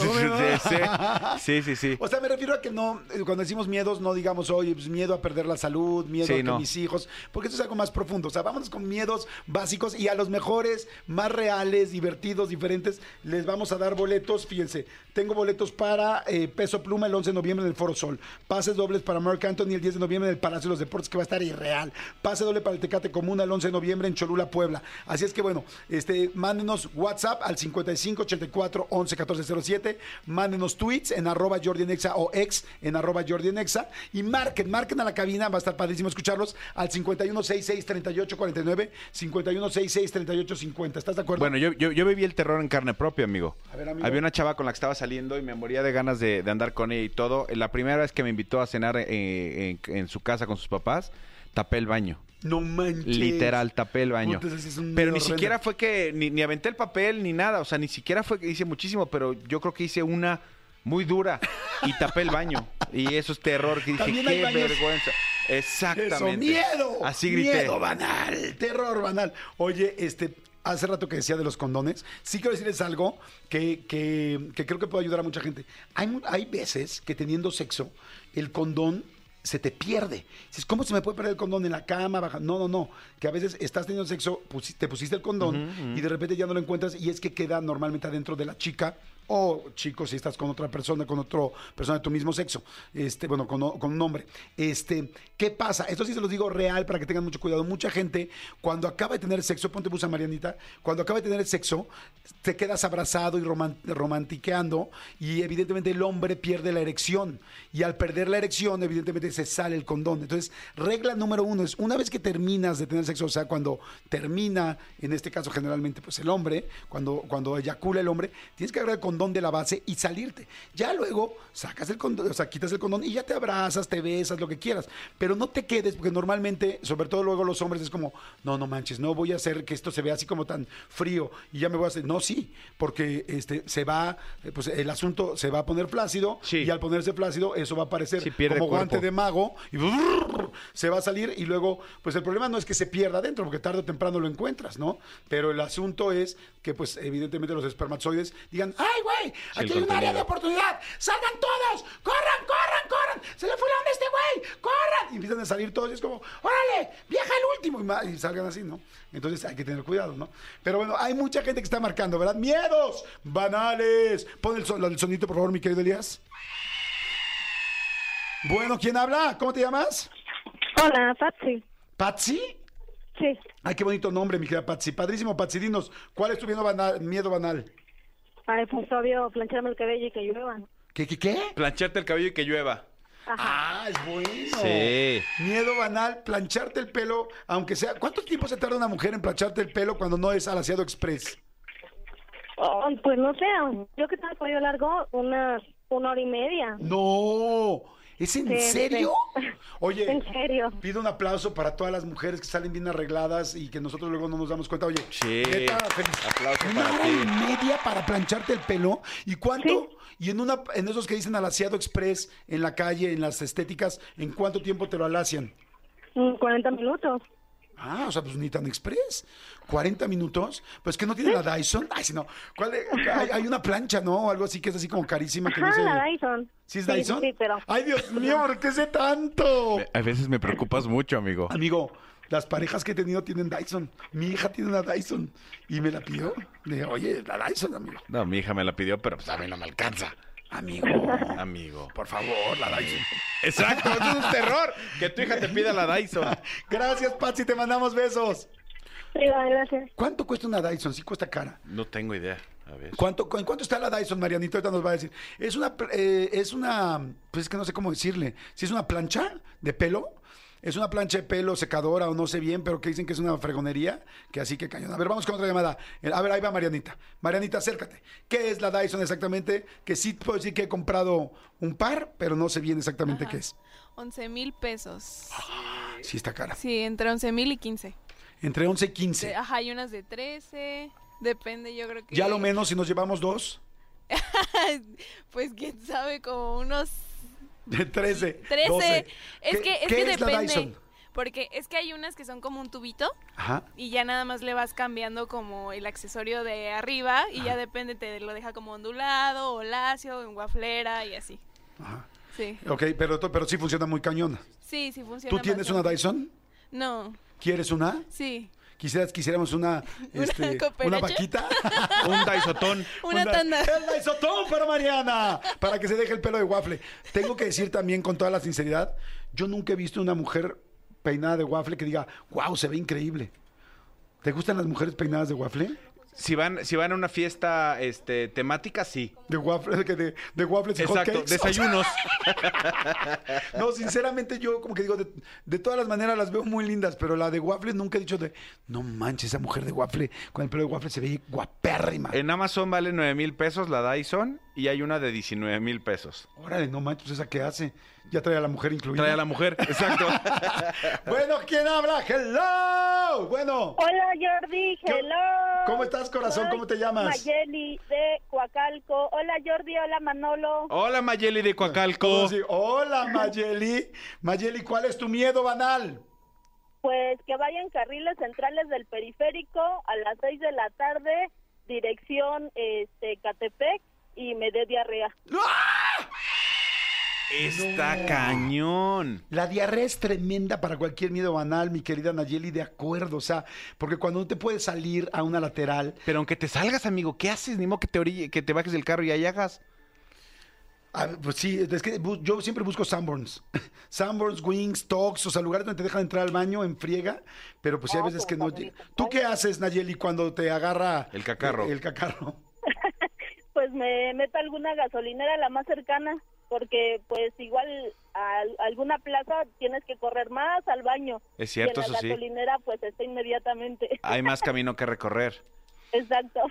sí, sí, sí, O sea, me refiero a que no, eh, cuando decimos miedos, no digamos, oye, pues miedo a perder la salud, miedo a que mis hijos, porque eso es algo más profundo. O sea, vámonos con miedos básicos y a los mejores, más reales, divertidos, diferentes, les vamos a dar boletos. Fíjense, tengo boletos para eh, Peso Pluma el 11 de noviembre en el Foro Sol. Pases dobles para Mark Anthony el 10 de noviembre en el Palacio de los Deportes, que va a estar irreal. Pase doble para el Tecate Comuna el 11 de noviembre en Cholula, Puebla. Así es que bueno, este, mándenos WhatsApp al 5584 11 1407. Mándenos tweets en arroba Jordi en Exa o ex en arroba Jordi en Exa. Y marquen, marquen a la cabina. Va a estar padrísimo escucharlos al 5166 3849 5166 3850. ¿Estás de acuerdo? Bueno, yo, yo, yo viví el terror en carne propia, amigo. A ver, amigo. Había una chava con la que estaba saliendo y me moría de ganas de, de andar con ella y todo. La primera vez que me invitó a cenar eh, en, en su casa con sus papás, tapé el baño. no manches. Literal, tapé el baño. Puta, es Pero ni horrendo. siquiera fue que, ni, ni aventé el papel ni nada. O sea, ni siquiera fue que hice muchísimo, pero yo creo que hice una muy dura y tapé el baño. Y eso es terror. Que dije, qué baños- vergüenza. Exactamente. Eso, miedo. Así grité. Miedo banal, terror banal. Oye, este, hace rato que decía de los condones, sí quiero decirles algo que, que- que creo que puede ayudar a mucha gente. Hay, hay veces que teniendo sexo, el condón se te pierde. Dices, ¿cómo se me puede perder el condón en la cama? Baja? No, no, no. Que a veces estás teniendo sexo, te pusiste el condón y de repente ya no lo encuentras y es que queda normalmente adentro de la chica o chico si estás con otra persona, con otra persona de tu mismo sexo, este, bueno, con, con un hombre. Este, ¿qué pasa? Esto sí se los digo real para que tengan mucho cuidado. Mucha gente, cuando acaba de tener sexo, ponte busa Marianita, cuando acaba de tener sexo, te quedas abrazado y roman- romantiqueando y evidentemente el hombre pierde la erección. Y al perder la erección, evidentemente se sale el condón. Entonces, regla número uno es, una vez que terminas de tener sexo, o sea, cuando termina, en este caso generalmente, pues el hombre, cuando, cuando eyacula el hombre, tienes que agarrar el condón de la base y salirte. Ya luego sacas el condón, o sea, quitas el condón y ya te abrazas, te besas, lo que quieras. Pero no te quedes, porque normalmente, sobre todo luego los hombres, es como, no, no manches, no voy a hacer que esto se vea así como tan frío y ya me voy a hacer. No, sí, porque este se va, eh, pues el asunto se va a poner flácido Sí. y al ponerse flácido, eso va a parecer Sí, como guante de mago y brrr, se va a salir y luego, pues el problema no es que se pierda adentro, porque tarde o temprano lo encuentras, ¿no? Pero el asunto es que, pues, evidentemente los espermatozoides digan, ¡ay, güey! Aquí hay un área de oportunidad, salgan todos, corran, corran, corran, se le fue la onda a este güey, corran. Y empiezan a salir todos y es como, órale, viaja el último y, y salgan así, ¿no? Entonces hay que tener cuidado, ¿no? Pero bueno, hay mucha gente que está marcando, ¿verdad? Miedos banales. Pon el, son, el sonito, por favor, mi querido Elías. Bueno, ¿quién habla? ¿Cómo te llamas? Hola, Patsy. ¿Patsy? Sí. Ay, qué bonito nombre, mi querida Patsy. Padrísimo, Patsy. Dinos, ¿cuál es tu miedo banal? Miedo banal? Ay, pues obvio, plancharme el cabello y que llueva. ¿Qué, qué, qué? Plancharte el cabello y que llueva. Ah, es bueno. Sí. Miedo banal, plancharte el pelo, aunque sea... ¿Cuánto tiempo se tarda una mujer en plancharte el pelo cuando no es alaciado express? Oh, pues no sé, yo que tengo el cabello largo, unas una hora y media. No, ¿es en Sí, serio? sí. Oye, En serio. pido un aplauso para todas las mujeres que salen bien arregladas y que nosotros luego no nos damos cuenta. Oye, Sí. neta, feliz- Aplauso una para hora ti. y media para plancharte el pelo. ¿Y cuánto? Sí. Y en una en esos que dicen alaciado express en la calle, en las estéticas, ¿en cuánto tiempo te lo alacian? Mm, 40 minutos. Ah, o sea, pues ni tan express. 40 minutos. Pues que no tiene la Dyson. Ay, si no. ¿Cuál hay, hay una plancha, ¿no? O algo así que es así como carísima que no sé. la Dyson. ¿Sí es Sí, Dyson? Sí, pero... Ay, Dios mío, ¿por qué sé tanto? A veces me preocupas mucho, amigo. Amigo, las parejas que he tenido tienen Dyson. Mi hija tiene una Dyson y me la pidió. Le dije, oye, la Dyson, amigo. No, mi hija me la pidió, pero pues a mí no me alcanza. Amigo, Amigo. por favor, la Dyson. Exacto, es un terror. Que tu hija te pida la Dyson. (laughs) Gracias, Patsy, te mandamos besos. Sí, gracias. ¿Cuánto cuesta una Dyson? Sí cuesta cara. No tengo idea. A ver. ¿Cuánto, ¿En cuánto está la Dyson, Marianito? Ahorita nos va a decir. Es una, eh, es una, pues es que no sé cómo decirle. Si es una plancha de pelo, es una plancha de pelo secadora o no sé bien, pero que dicen que es una fregonería, que así que cañón. A ver, vamos con otra llamada. Eh, A ver, ahí va Marianita. Marianita, acércate. ¿Qué es la Dyson exactamente? Que sí puedo decir que he comprado un par, pero no sé bien exactamente Ajá. qué es. 11 mil pesos. Sí está cara. Sí, entre 11 mil y 15. Entre 11 y De- 15. Ajá, hay unas de 13. Depende, yo creo que. Ya lo menos si nos llevamos dos. (laughs) pues quién sabe, como unos 13. 13. 12. Es ¿Qué- que, es qué que es la depende. Dyson? Porque es que hay unas que son como un tubito Ajá. y ya nada más le vas cambiando como el accesorio de arriba y ya depende, te lo deja como ondulado o lacio, en guaflera y así. Ajá. Sí, Ok, pero, pero sí funciona muy cañona. sí, sí funciona. ¿Tú tienes una. Dyson? No, ¿Quieres una? sí. Quisieras, quisiéramos una, (laughs) ¿Una este, una vaquita. (laughs) Un. Una tanda. (laughs) El Dysotón para Mariana, para que se deje el pelo de waffle. Tengo que decir también con toda la sinceridad, yo nunca he visto una mujer peinada de waffle que diga, wow, se ve increíble. ¿Te gustan las mujeres peinadas de waffle? Si van, si van a una fiesta este, temática, sí. De waffles, de, de, waffles y Exacto, hotcakes. desayunos. (laughs) No, sinceramente yo como que digo, de, de todas las maneras las veo muy lindas, pero la de waffle nunca he dicho de, no manches, esa mujer de waffle, con el pelo de waffle se ve guapérrima. en Amazon vale 9 mil pesos la Dyson y hay una de 19 mil pesos. Órale, no manches, ¿esa qué hace? Ya trae a la mujer incluida. Trae a la mujer, (laughs) exacto. Bueno, ¿quién habla? ¡Hello! Bueno, Hola Jordi, ¿Qué- hello. ¿cómo estás, corazón? Soy ¿Cómo te llamas? Mayeli de Coacalco. Hola Jordi, hola Manolo. Hola Mayeli de Coacalco. Hola, Mayeli. Mayeli, ¿cuál es tu miedo banal? Pues que vayan carriles centrales del periférico a las 6 de la tarde, dirección este Catepec y me dé diarrea. Está cañón. La diarrea es tremenda para cualquier miedo banal, mi querida Nayeli, de acuerdo. O sea, porque cuando no te puedes salir a una lateral, Pero aunque te salgas, amigo, ¿qué haces? Ni modo que te, orille- que te bajes del carro y ahí hagas. ah, pues sí, es que yo siempre busco Sanborns. (laughs) Sanborns, Wings, Talks, o sea, lugares donde te dejan entrar al baño en friega, pero pues sí hay veces que no. ¿Tú qué haces, Nayeli, cuando te agarra El cacarro. El, el cacarro. Pues me meto a alguna gasolinera la más cercana, porque pues igual a, alguna plaza tienes que correr más al baño. Es cierto, y en la eso sí. gasolinera pues está inmediatamente. Hay más camino que recorrer. (laughs) Exacto.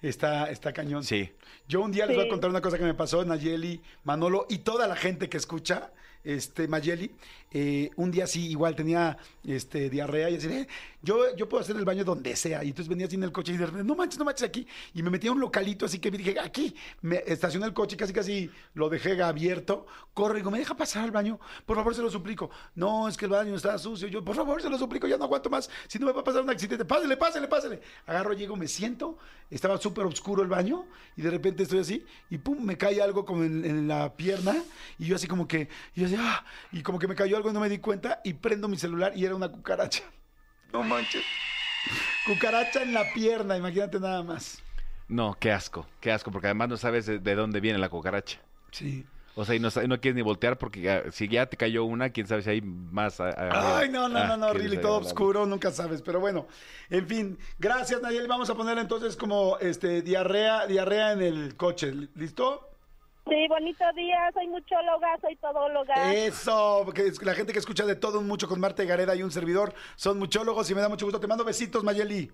Está, está cañón. Sí. Yo un día les voy a contar una cosa que me pasó, Nayeli, Manolo y toda la gente que escucha, este, Mayeli. Eh, un día sí, igual tenía este, diarrea y así, eh, yo, yo puedo hacer el baño donde sea. Y entonces venía así en el coche y de repente, no manches, no manches aquí. Y me metí a un localito, así que dije, aquí. Me estacioné el coche, casi casi lo dejé abierto. Corro y digo, ¿me deja pasar al baño? Por favor, se lo suplico. No, es que el baño está sucio. Yo, por favor, se lo suplico, ya no aguanto más. Si no me va a pasar un accidente, pásele, pásele, pásele. Agarro, llego, me siento. Estaba súper oscuro el baño y de repente estoy así y pum, me cae algo como en, la pierna y yo así como que, y ah, y como que me cayó algo y no me di cuenta y prendo mi celular y era una cucaracha. (laughs) No manches. Cucaracha en la pierna, imagínate nada más. No, qué asco, qué asco, porque además no sabes de, de dónde viene la cucaracha. Sí. O sea, y no, no quieres ni voltear porque si ya te cayó una, quién sabe si hay más. a-. Ay, no, no, Ah, no, no, horrible, todo oscuro, nunca sabes. Pero bueno, en fin, gracias, Nayeli. Vamos a poner entonces como este diarrea, diarrea en el coche. ¿Listo? Sí, bonito día, soy muchóloga, soy todóloga. Eso, porque es la gente que escucha de todo un mucho con Marta Gareda y un servidor son muchólogos y me da mucho gusto. Te mando besitos, Mayeli.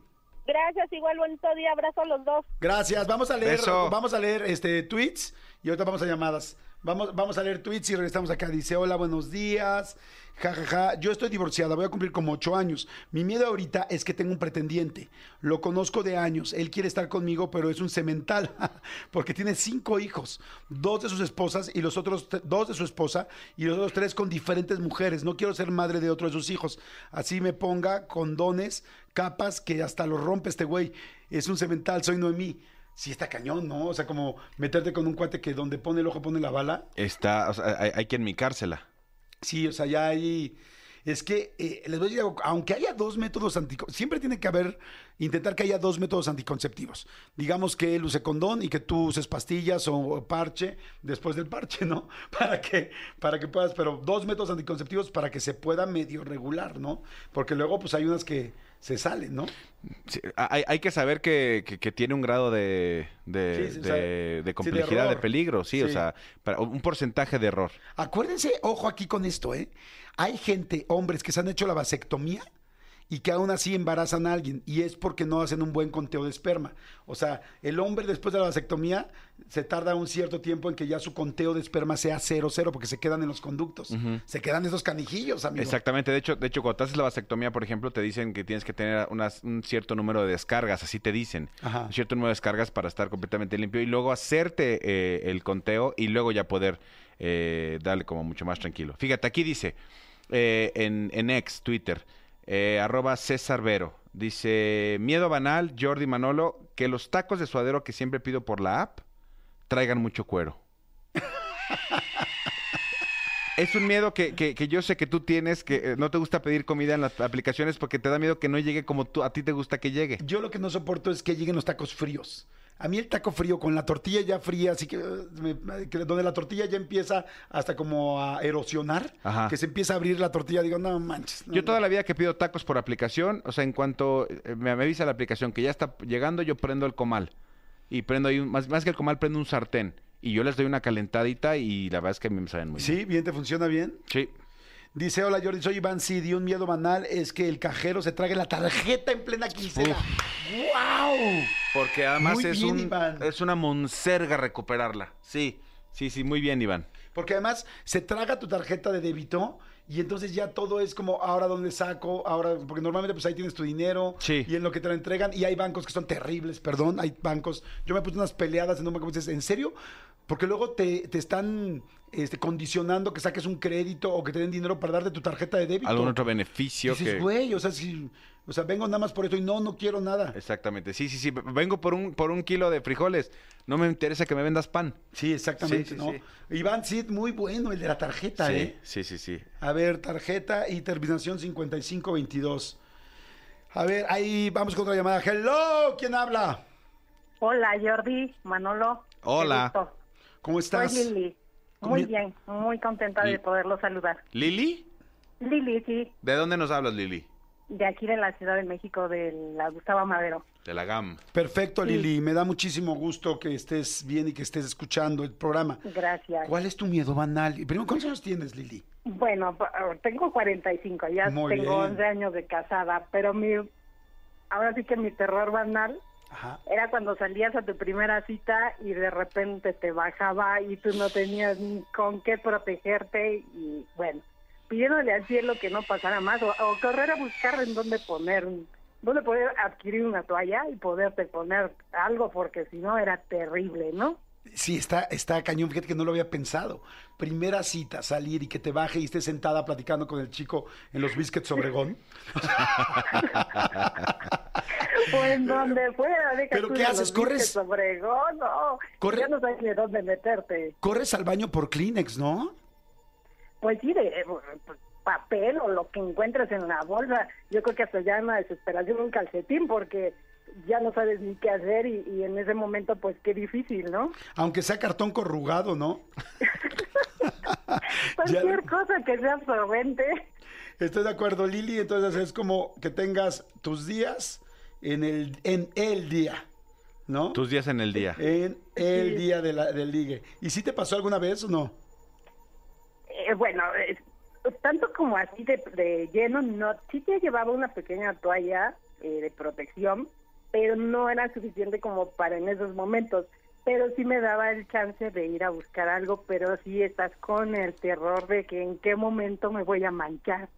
Gracias, igual bonito día, abrazo a los dos. Gracias. Vamos a leer, Beso. vamos a leer este tweets y ahorita vamos a llamadas. Vamos, vamos a leer tweets y regresamos acá. Dice, hola, buenos días. Ja, ja, ja. Yo estoy divorciada, voy a cumplir como ocho años. Mi miedo ahorita es que tengo un pretendiente. Lo conozco de años. Él quiere estar conmigo, pero es un cemental. (laughs) Porque tiene cinco hijos. Dos de sus esposas y los otros dos de su esposa y los otros tres con diferentes mujeres. No quiero ser madre de otro de sus hijos. Así me ponga condones, capas que hasta los rompe este güey. Es un cemental, soy Noemí. Sí está cañón, ¿no? O sea, como meterte con un cuate que donde pone el ojo pone la bala. Está, o sea, hay, hay que enmicársela. Sí, o sea, ya hay... Es que, eh, les voy a decir algo, aunque haya dos métodos anticonceptivos, siempre tiene que haber, intentar que haya dos métodos anticonceptivos. Digamos que él use condón y que tú uses pastillas o parche después del parche, ¿no? (laughs) Para que, para que puedas, pero dos métodos anticonceptivos para que se pueda medio regular, ¿no? Porque luego, pues hay unas que se salen, ¿no? Sí, hay, hay que saber que, que- que tiene un grado de, de, Sí, sí, o de- sea, de sí, de complejidad, de, peligro, sí, o sea, para- un porcentaje de error. Acuérdense, ojo aquí con esto, ¿eh? Hay gente, hombres, que se han hecho la vasectomía y que aún así embarazan a alguien y es porque no hacen un buen conteo de esperma. O sea, el hombre después de la vasectomía se tarda un cierto tiempo en que ya su conteo de esperma sea cero, cero, porque se quedan en los conductos. Se quedan esos canijillos, amigo. Exactamente, de hecho, de hecho, cuando te haces la vasectomía, por ejemplo, te dicen que tienes que tener unas- un cierto número de descargas, así te dicen, Ajá. un cierto número de descargas para estar completamente limpio y luego hacerte eh, el conteo y luego ya poder eh, darle como mucho más tranquilo. Fíjate, aquí dice eh, en, en ex, Twitter, eh, arroba César Vero, dice, miedo banal, Jordi Manolo, que los tacos de suadero que siempre pido por la app traigan mucho cuero. (laughs) Es un miedo que, que- yo sé que tú tienes, que eh, no te gusta pedir comida en las aplicaciones porque te da miedo que no llegue como tú, a ti te gusta que llegue. Yo lo que no soporto es que lleguen los tacos fríos. A mí el taco frío con la tortilla ya fría, así que, me- que donde la tortilla ya empieza hasta como a erosionar, Ajá. que se empieza a abrir la tortilla, digo, no manches. no, Yo toda la vida que pido tacos por aplicación, o sea, en cuanto eh, me, avisa la aplicación que ya está llegando, yo prendo el comal. Y prendo ahí, un- más, más que el comal, prendo un sartén. Y yo les doy una calentadita y la verdad es que a mí me saben muy bien. Sí, bien, te funciona bien. Sí. Dice, hola Jordi, soy Iván Cid y un miedo banal es que el cajero se trague la tarjeta en plena quincena. ¡Wow! Porque además Muy es, bien, un, Iván. es una monserga recuperarla. Sí, sí, sí, muy bien, Iván. Porque además se traga tu tarjeta de débito y entonces ya todo es como ahora dónde saco, ahora, porque normalmente pues ahí tienes tu dinero Sí. y en lo que te lo entregan y hay bancos que son terribles, perdón, hay bancos, yo me puse unas peleadas en un banco, dices, ¿en serio? Porque luego te, te están este, condicionando que saques un crédito o que te den dinero para darte tu tarjeta de débito. Algún otro beneficio Dices, que... güey, o sea, si, o sea, vengo nada más por eso y no, no quiero nada. Exactamente. Sí, sí, sí. Vengo por un, por un kilo de frijoles. No me interesa que me vendas pan. Sí, exactamente, Sí, sí, ¿no? sí. Iván Cid, muy bueno el de la tarjeta, ¿eh? sí, sí, sí. A ver, tarjeta y terminación 5522. A ver, ahí vamos con otra llamada. Hello, ¿quién habla? Hola Jordi, Manolo. Hola. ¿Cómo estás? Soy Lili. Muy bien, muy contenta de poderlo saludar. ¿Lili? Lili, sí, ¿De dónde nos hablas, Lili? De aquí de la Ciudad de México, de la Gustavo Madero. De la GAM. Perfecto, Sí. Lili. Me da muchísimo gusto que estés bien y que estés escuchando el programa. Gracias. ¿Cuál es tu miedo banal? Y Primero, ¿cuántos años tienes, Lili? Bueno, tengo 45, ya Muy tengo bien. 11 años de casada, pero mi ahora sí que mi terror banal Ajá. era cuando salías a tu primera cita y de repente te bajaba y tú no tenías ni con qué protegerte y bueno, pidiéndole al cielo que no pasara más o, o correr a buscar en dónde poner, dónde poder adquirir una toalla y poderte poner algo porque si no era terrible, ¿no? Sí, está, está cañón. Fíjate que no lo había pensado. Primera cita, salir y que te baje y estés sentada platicando con el chico en los biscuits Obregón. (laughs) O en donde fuera, deja ¿Pero qué de haces? ¿Corres? Obregón, no, Corre- ya no sabes ni dónde meterte. Corres al baño por Kleenex, ¿no? Pues sí, de eh, pues, papel o lo que encuentres en la bolsa. Yo creo que hasta ya en la desesperación un calcetín porque ya no sabes ni qué hacer y, y en ese momento pues qué difícil, ¿no? Aunque sea cartón corrugado, ¿no? (laughs) Cualquier cosa que sea absorbente. Estoy de acuerdo, Lili. Entonces es como que tengas tus días en el, en el día, ¿no? Tus días en el día. En el Sí. día de la, del ligue. ¿Y si te pasó alguna vez o no? Eh, bueno, es- tanto como así de, de lleno, no. Sí te llevaba una pequeña toalla eh, de protección, pero no era suficiente como para en esos momentos. Pero sí me daba el chance de ir a buscar algo, pero sí estás con el terror de que en qué momento me voy a manchar.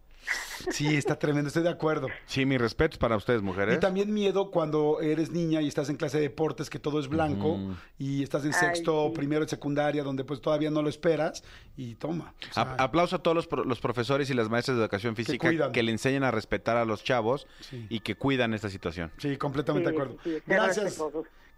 Sí, está tremendo, estoy de acuerdo. Sí, mis respetos para ustedes, mujeres. Y también miedo cuando eres niña y estás en clase de deportes que todo es blanco y estás en Ay, sexto, sí. primero de secundaria, donde pues todavía no lo esperas y toma. o sea, A- aplauso a todos los, pro- los profesores y las maestras de educación física que, le enseñan a respetar a los chavos Sí. y que cuidan esta situación. sí, completamente Sí, de acuerdo. Gracias.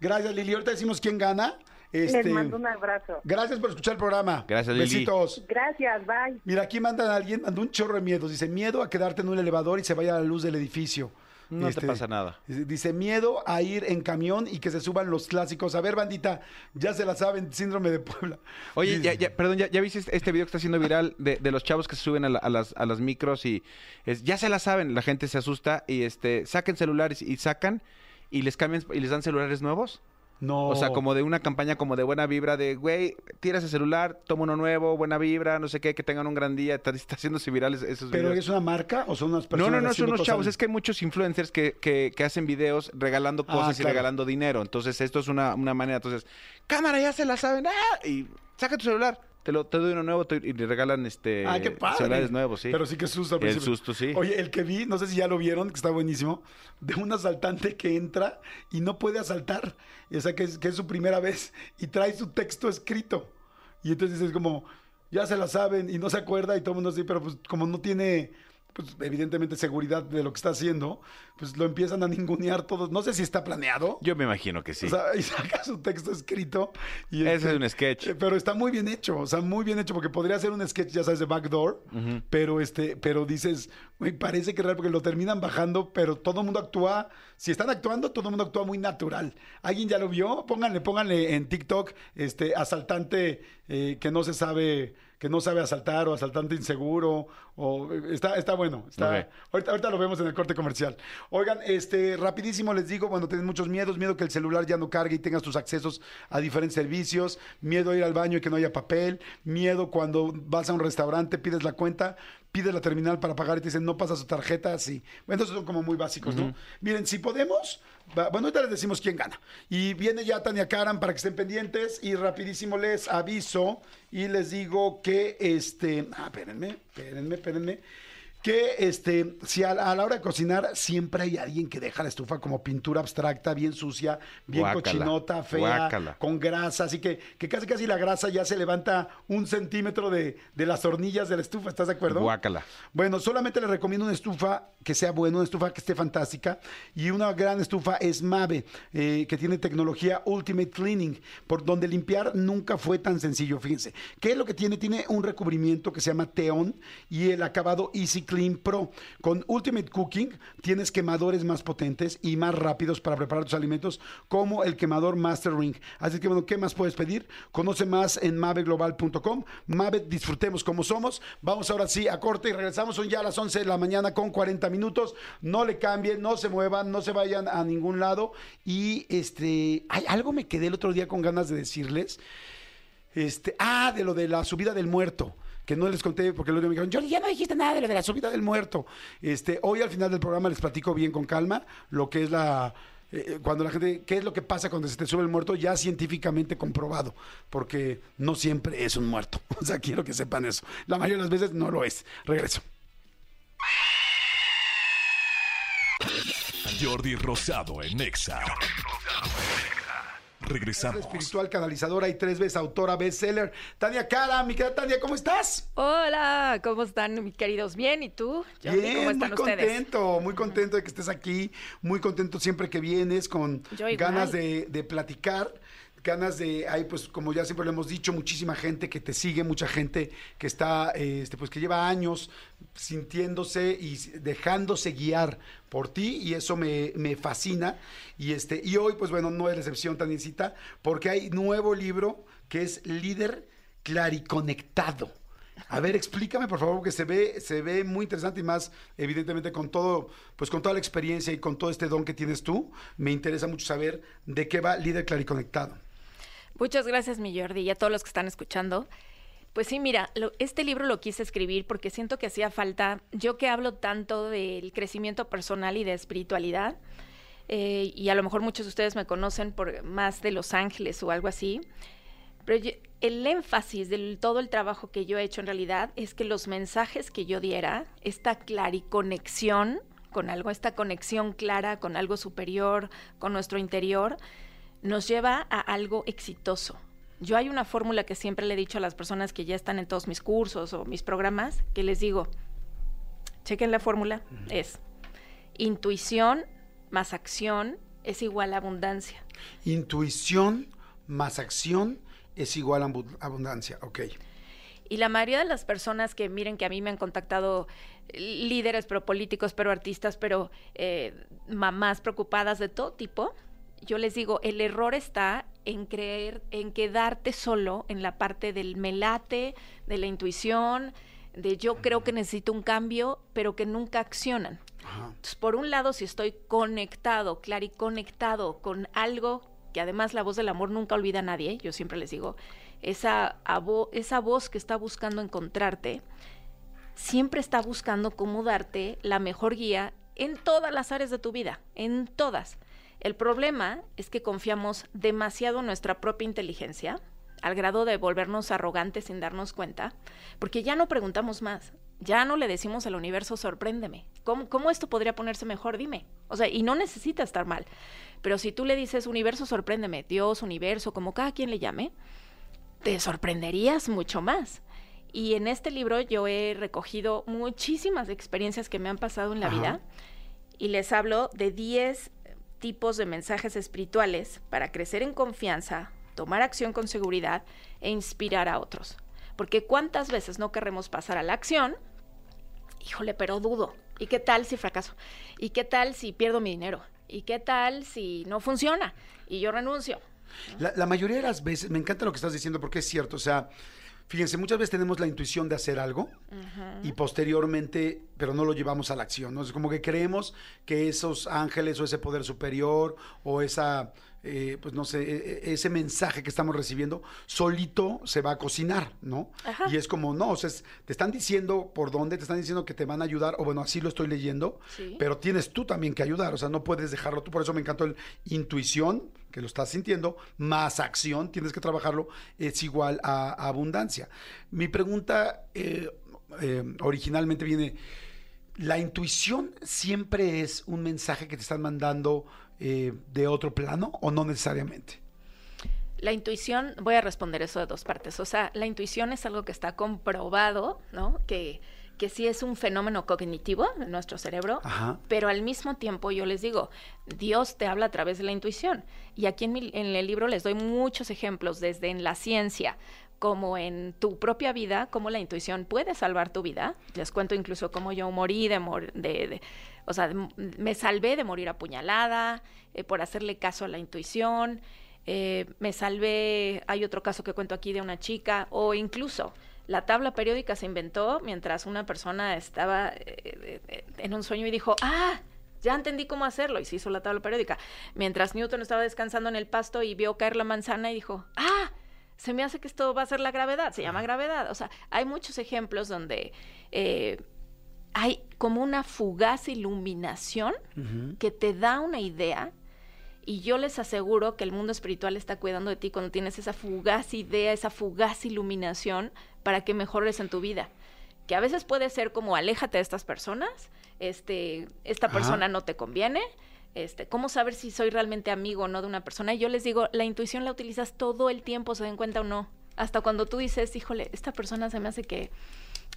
Gracias, Lili. Ahorita decimos quién gana. Este, Les mando un abrazo. Gracias por escuchar el programa. Gracias, Lili. Besitos. Gracias, bye. Mira, aquí mandan a alguien, mandó un chorro de miedos. Dice, miedo a quedarte en un elevador y se vaya la luz del edificio. No Este, te pasa nada. Dice, miedo a ir en camión y que se suban los clásicos. A ver, bandita, ya se la saben, síndrome de Puebla. Oye, Dice- ya, ya- perdón, ya, ya viste este- este video que está haciendo viral de, de los chavos que se suben a, la- a las, a las micros y es- ya se la saben, la gente se asusta y este saquen celulares y sacan y les cambian y les dan celulares nuevos. No. O sea, como de una campaña como de buena vibra, de, güey, tira ese celular, toma uno nuevo, buena vibra, no sé qué, que tengan un gran día. Está, está haciéndose virales esos ¿Pero videos. es una marca o son unas No, personas no, no, son haciendo unos chavos. Es que hay muchos influencers que, que, que hacen videos regalando Ah, cosas y regalando dinero. Entonces, esto es una, una manera. Entonces, cámara, ya se la saben. ¡Ah! Y saca tu celular. Te, lo, te doy uno nuevo te- y le regalan este ¡Ay, qué padre! celulares nuevos, sí. Pero sí que susto al El susto, sí. Oye, el que vi, no sé si ya lo vieron, que está buenísimo, de un asaltante que entra y no puede asaltar. O sea, que es, que es su primera vez y trae su texto escrito. Y entonces es como, ya se la saben y no se acuerda y todo el mundo así, pero pues como no tiene pues, evidentemente seguridad de lo que está haciendo, pues lo empiezan a ningunear todos. No sé si está planeado. Yo me imagino que sí. O sea, (laughs) y saca su texto escrito. Y Ese este, es un sketch. eh, Pero está muy bien hecho, o sea, muy bien hecho, porque podría ser un sketch, ya sabes, de backdoor, pero este, pero dices, güey, parece que es real, porque lo terminan bajando, pero todo el mundo actúa, si están actuando, todo el mundo actúa muy natural. ¿Alguien ya lo vio? Pónganle, pónganle en TikTok, este, asaltante eh, que no se sabe, que no sabe asaltar, o asaltante inseguro, o está, está bueno, está. Ahorita, ahorita lo vemos en el corte comercial. Oigan, este, rapidísimo les digo, bueno, tienen muchos miedos, miedo que el celular ya no cargue y tengas tus accesos a diferentes servicios, miedo a ir al baño y que no haya papel, miedo cuando vas a un restaurante, pides la cuenta, pides la terminal para pagar y te dicen no pasa su tarjeta, sí. Bueno, esos son como muy básicos, ¿no? Miren, si podemos, va- bueno, ahorita les decimos quién gana. Y viene ya Tania Karam para que estén pendientes y rapidísimo les aviso y les digo que, este, ah, espérenme, espérenme, espérenme que este, si a, la- a la hora de cocinar siempre hay alguien que deja la estufa como pintura abstracta, bien sucia, bien Guácala, cochinota, fea, guácala. con grasa, así que, que casi casi la grasa ya se levanta un centímetro de, de las hornillas de la estufa, ¿estás de acuerdo? Guácala. Bueno, solamente le recomiendo una estufa que sea buena, una estufa que esté fantástica. Y una gran estufa es Mave, eh, que tiene tecnología Ultimate Cleaning, por donde limpiar nunca fue tan sencillo. Fíjense, ¿qué es lo que tiene? Tiene un recubrimiento que se llama Teon y el acabado Easy Clean Pro. Con Ultimate Cooking tienes quemadores más potentes y más rápidos para preparar tus alimentos, como el quemador Master Ring. Así que, bueno, ¿qué más puedes pedir? Conoce más en maveglobal.com. Mave, disfrutemos como somos. Vamos ahora sí a corte y regresamos. Son ya las 11 de la mañana con 40 minutos. No le cambien, no se muevan, no se vayan a ningún lado. Y este, hay algo me quedé el otro día con ganas de decirles. Este, ah, de lo de la subida del muerto. Que no les conté porque luego me dijeron, Jordi, ya no dijiste nada de lo de la subida del muerto. Este, hoy al final del programa les platico bien con calma lo que es la. eh, cuando la gente, ¿qué es lo que pasa cuando se te sube el muerto? Ya científicamente comprobado, porque no siempre es un muerto. (laughs) O sea, quiero que sepan eso. La mayoría de las veces no lo es. Regreso. Jordi Rosado en Exa. Regresamos. Espiritual canalizadora y tres veces autora bestseller. Tania Cara, mi querida Tania, ¿cómo estás? Hola, ¿cómo están mis queridos? ¿Bien? ¿Y tú? Bien, ¿Cómo están muy ustedes? contento, muy contento de que estés aquí, muy contento siempre que vienes, con ganas de, de platicar, ganas de, hay pues como ya siempre lo hemos dicho, muchísima gente que te sigue, mucha gente que está, este, pues que lleva años sintiéndose y dejándose guiar por ti y eso me, me fascina y este y hoy pues bueno no es la excepción Tanicita porque hay nuevo libro que es líder clariconectado a ver, explícame por favor, porque se ve, se ve muy interesante y más, evidentemente, con todo, pues con toda la experiencia y con todo este don que tienes tú, me interesa mucho saber de qué va Líder Clariconectado. Muchas gracias, mi Jordi, y a todos los que están escuchando. Pues sí, mira, este libro lo quise escribir porque siento que hacía falta, yo que hablo tanto del crecimiento personal y de espiritualidad, eh, y a lo mejor muchos de ustedes me conocen por más de Los Ángeles o algo así, pero el énfasis de todo el trabajo que yo he hecho en realidad es que los mensajes que yo diera, esta clariconexión con algo, esta conexión clara con algo superior, con nuestro interior, nos lleva a algo exitoso. Yo hay una fórmula que siempre le he dicho a las personas que ya están en todos mis cursos o mis programas, que les digo, chequen la fórmula, es intuición más acción es igual a abundancia. Intuición más acción es igual a abu- abundancia. Ok. Y la mayoría de las personas que miren que a mí me han contactado líderes, pero políticos, pero artistas, pero eh, mamás preocupadas de todo tipo, yo les digo, el error está en creer, en quedarte solo en la parte del melate, de la intuición, de yo creo que necesito un cambio, pero que nunca accionan. Entonces, por un lado, si estoy conectado, clariconectado con algo que además la voz del amor nunca olvida a nadie, yo siempre les digo, esa, esa voz que está buscando encontrarte, siempre está buscando cómo darte la mejor guía en todas las áreas de tu vida, en todas. El problema es que confiamos demasiado en nuestra propia inteligencia, al grado de volvernos arrogantes sin darnos cuenta, porque ya no preguntamos más, ya no le decimos al universo, sorpréndeme, ¿cómo, cómo esto podría ponerse mejor? Dime. O sea, y no necesita estar mal, pero si tú le dices, universo, sorpréndeme, Dios, universo, como cada quien le llame, te sorprenderías mucho más. Y en este libro yo he recogido muchísimas experiencias que me han pasado en la vida y les hablo de 10 tipos de mensajes espirituales para crecer en confianza, tomar acción con seguridad e inspirar a otros. Porque cuántas veces no queremos pasar a la acción, híjole, pero dudo. ¿Y qué tal si fracaso? ¿Y qué tal si pierdo mi dinero? ¿Y qué tal si no funciona? Y yo renuncio. La, la mayoría de las veces, me encanta lo que estás diciendo porque es cierto, o sea, Fíjense, muchas veces tenemos la intuición de hacer algo y posteriormente, pero no lo llevamos a la acción, ¿no? Es como que creemos que esos ángeles o ese poder superior o esa, eh, pues no sé, e, e, ese mensaje que estamos recibiendo, solito se va a cocinar, ¿no? Y es como, no, o sea, te están diciendo por dónde, te están diciendo que te van a ayudar, o bueno, así lo estoy leyendo, pero tienes tú también que ayudar, o sea, no puedes dejarlo tú, por eso me encantó el intuición, que lo estás sintiendo, más acción, tienes que trabajarlo, es igual a, abundancia. Mi pregunta eh, eh, originalmente viene, ¿la intuición siempre es un mensaje que te están mandando eh, de otro plano o no necesariamente? La intuición, voy a responder eso de dos partes. O sea, la intuición es algo que está comprobado, ¿no? Que que sí es un fenómeno cognitivo en nuestro cerebro, pero al mismo tiempo yo les digo, Dios te habla a través de la intuición. Y aquí en, el libro les doy muchos ejemplos, desde en la ciencia, como en tu propia vida, cómo la intuición puede salvar tu vida. Les cuento incluso cómo yo morí de, de, o sea, me salvé de morir apuñalada eh, por hacerle caso a la intuición. Eh, me salvé, hay otro caso que cuento aquí de una chica, o incluso la tabla periódica se inventó mientras una persona estaba eh, eh, en un sueño y dijo, ah, ya entendí cómo hacerlo y se hizo la tabla periódica. Mientras Newton estaba descansando en el pasto y vio caer la manzana y dijo, ah, se me hace que esto va a ser la gravedad, se llama gravedad. O sea, hay muchos ejemplos donde eh, hay como una fugaz iluminación que te da una idea y yo les aseguro que el mundo espiritual está cuidando de ti cuando tienes esa fugaz idea, esa fugaz iluminación para que mejores en tu vida. Que a veces puede ser como aléjate de estas personas, este, esta persona no te conviene, este, cómo saber si soy realmente amigo o no de una persona. Y yo les digo, la intuición la utilizas todo el tiempo, se den cuenta o no. Hasta cuando tú dices, híjole, esta persona se me hace que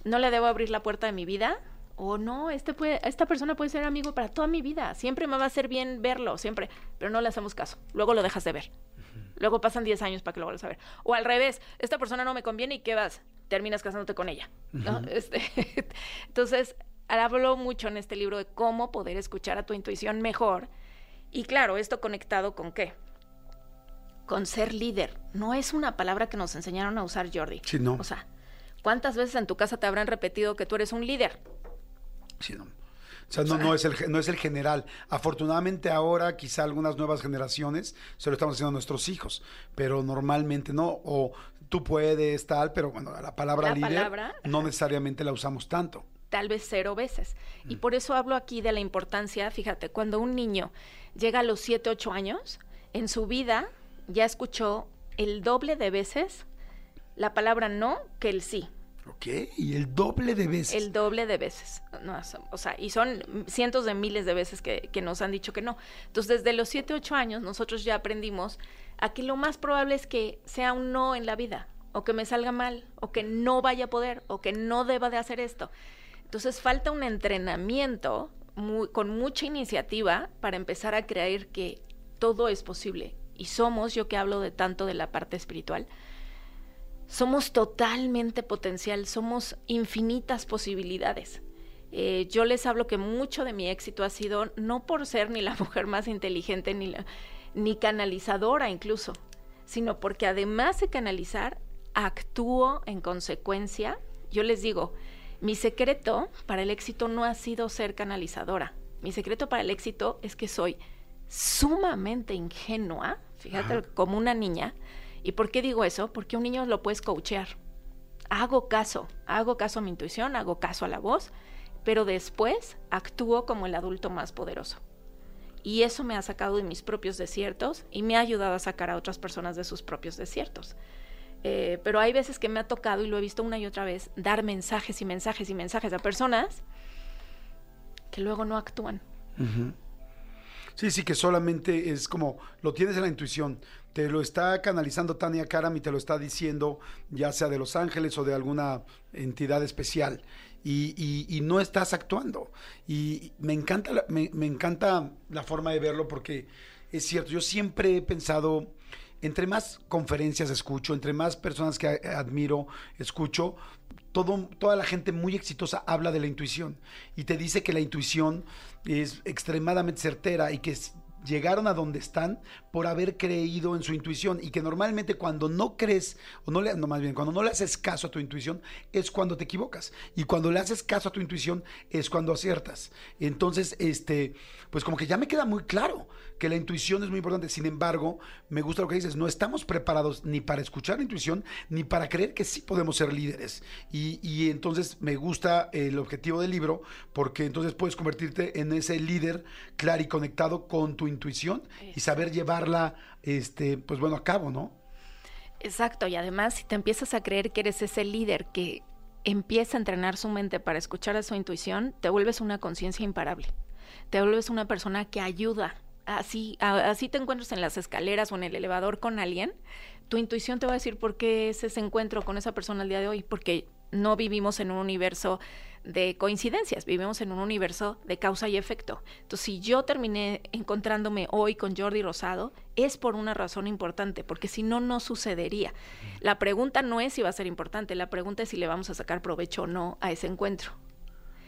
no le debo abrir la puerta de mi vida, o no, este puede, esta persona puede ser amigo para toda mi vida, siempre me va a hacer bien verlo, siempre, pero no le hacemos caso, luego lo dejas de ver. Luego pasan 10 años para que lo vuelvas a ver. O al revés, esta persona no me conviene y ¿qué vas? Terminas casándote con ella. (laughs) este, entonces, hablo mucho en este libro de cómo poder escuchar a tu intuición mejor. Y claro, esto conectado con qué? Con ser líder. No es una palabra que nos enseñaron a usar, Jordi. Sí, no. O sea, ¿cuántas veces en tu casa te habrán repetido que tú eres un líder? Sí, no. O sea, no, no, es el, no es el general. Afortunadamente ahora, quizá algunas nuevas generaciones se lo estamos haciendo a nuestros hijos, pero normalmente no. O tú puedes, tal, pero bueno, la palabra líder no necesariamente la usamos tanto. Tal vez cero veces. Y mm. por eso hablo aquí de la importancia, fíjate, cuando un niño llega a los 7, 8 años, en su vida ya escuchó el doble de veces la palabra no que el sí. Ok, y el doble de veces. El doble de veces. No, o sea, y son cientos de miles de veces que, nos han dicho que no. Entonces, desde los 7, 8 años, nosotros ya aprendimos a que lo más probable es que sea un no en la vida, o que me salga mal, o que no vaya a poder, o que no deba de hacer esto. Entonces, falta un entrenamiento muy, con mucha iniciativa para empezar a creer que todo es posible. Y somos, yo que hablo de tanto de la parte espiritual, somos totalmente potencial, somos infinitas posibilidades. Eh, yo les hablo que mucho de mi éxito ha sido no por ser ni la (laughs) mujer más inteligente ni, ni canalizadora incluso, sino porque además de canalizar, actúo en consecuencia. Yo les digo, mi secreto para el éxito no ha sido ser canalizadora. Mi secreto para el éxito es que soy sumamente ingenua, fíjate, como una niña, ¿Y por qué digo eso? Porque un niño lo puedes coachear. Hago caso, hago caso a mi intuición, hago caso a la voz, pero después actúo como el adulto más poderoso. Y eso me ha sacado de mis propios desiertos y me ha ayudado a sacar a otras personas de sus propios desiertos. Eh, pero hay veces que me ha tocado, y lo he visto una y otra vez, dar mensajes y mensajes y mensajes a personas que luego no actúan. Sí, sí, que solamente es como lo tienes en la intuición. Te lo está canalizando Tania Karam y te lo está diciendo, ya sea de Los Ángeles o de alguna entidad especial. Y, no estás actuando. Y me encanta, la, me, encanta la forma de verlo porque es cierto, yo siempre he pensado, entre más conferencias escucho, entre más personas que admiro escucho, todo, toda la gente muy exitosa habla de la intuición y te dice que la intuición es extremadamente certera y que llegaron a donde están por haber creído en su intuición y que normalmente cuando no crees o no le no más bien cuando no le haces caso a tu intuición es cuando te equivocas y cuando le haces caso a tu intuición es cuando aciertas. Entonces, este, pues como que ya me queda muy claro que la intuición es muy importante. Sin embargo, me gusta lo que dices, no estamos preparados ni para escuchar la intuición ni para creer que sí podemos ser líderes. Y, y entonces me gusta el objetivo del libro porque entonces puedes convertirte en ese líder claro y conectado con tu intuición y saber llevarla, este, pues bueno, a cabo, ¿no? Exacto, y además si te empiezas a creer que eres ese líder que empieza a entrenar su mente para escuchar a su intuición, te vuelves una conciencia imparable. Te vuelves una persona que ayuda. Así, así te encuentras en las escaleras o en el elevador con alguien, tu intuición te va a decir por qué es ese encuentro con esa persona el día de hoy, porque no vivimos en un universo de coincidencias, vivimos en un universo de causa y efecto. Entonces, si yo terminé encontrándome hoy con Jordi Rosado, es por una razón importante, porque si no, no sucedería. La pregunta no es si va a ser importante, la pregunta es si le vamos a sacar provecho o no a ese encuentro.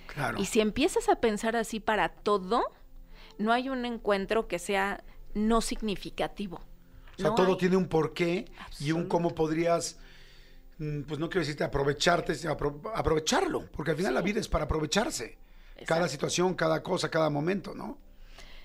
Claro. Y si empiezas a pensar así para todo, no hay un encuentro que sea no significativo. O sea, todo tiene un porqué y un cómo podrías Mm, pues no quiero decirte aprovecharte, aprovecharlo, porque al final la vida es para aprovecharse. Cada situación, cada cosa, cada momento, ¿no?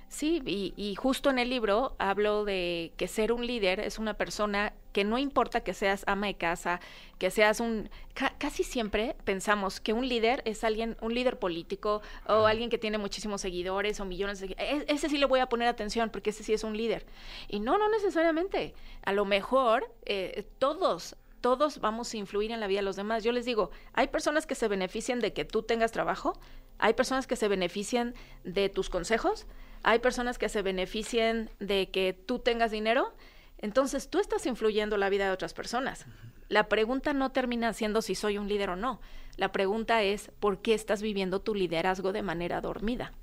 Sí, y, justo en el libro hablo de que ser un líder es una persona que no importa que seas ama de casa, que seas un... casi siempre pensamos que un líder es alguien, un líder político o alguien que tiene muchísimos seguidores o millones de... E, ese sí le voy a poner atención porque ese sí es un líder. Y no, no necesariamente. A lo mejor eh, todos todos vamos a influir en la vida de los demás. Yo les digo, hay personas que se benefician de que tú tengas trabajo, hay personas que se benefician de tus consejos, hay personas que se benefician de que tú tengas dinero, entonces tú estás influyendo la vida de otras personas. La pregunta no termina siendo si soy un líder o no. La pregunta es por qué estás viviendo tu liderazgo de manera dormida.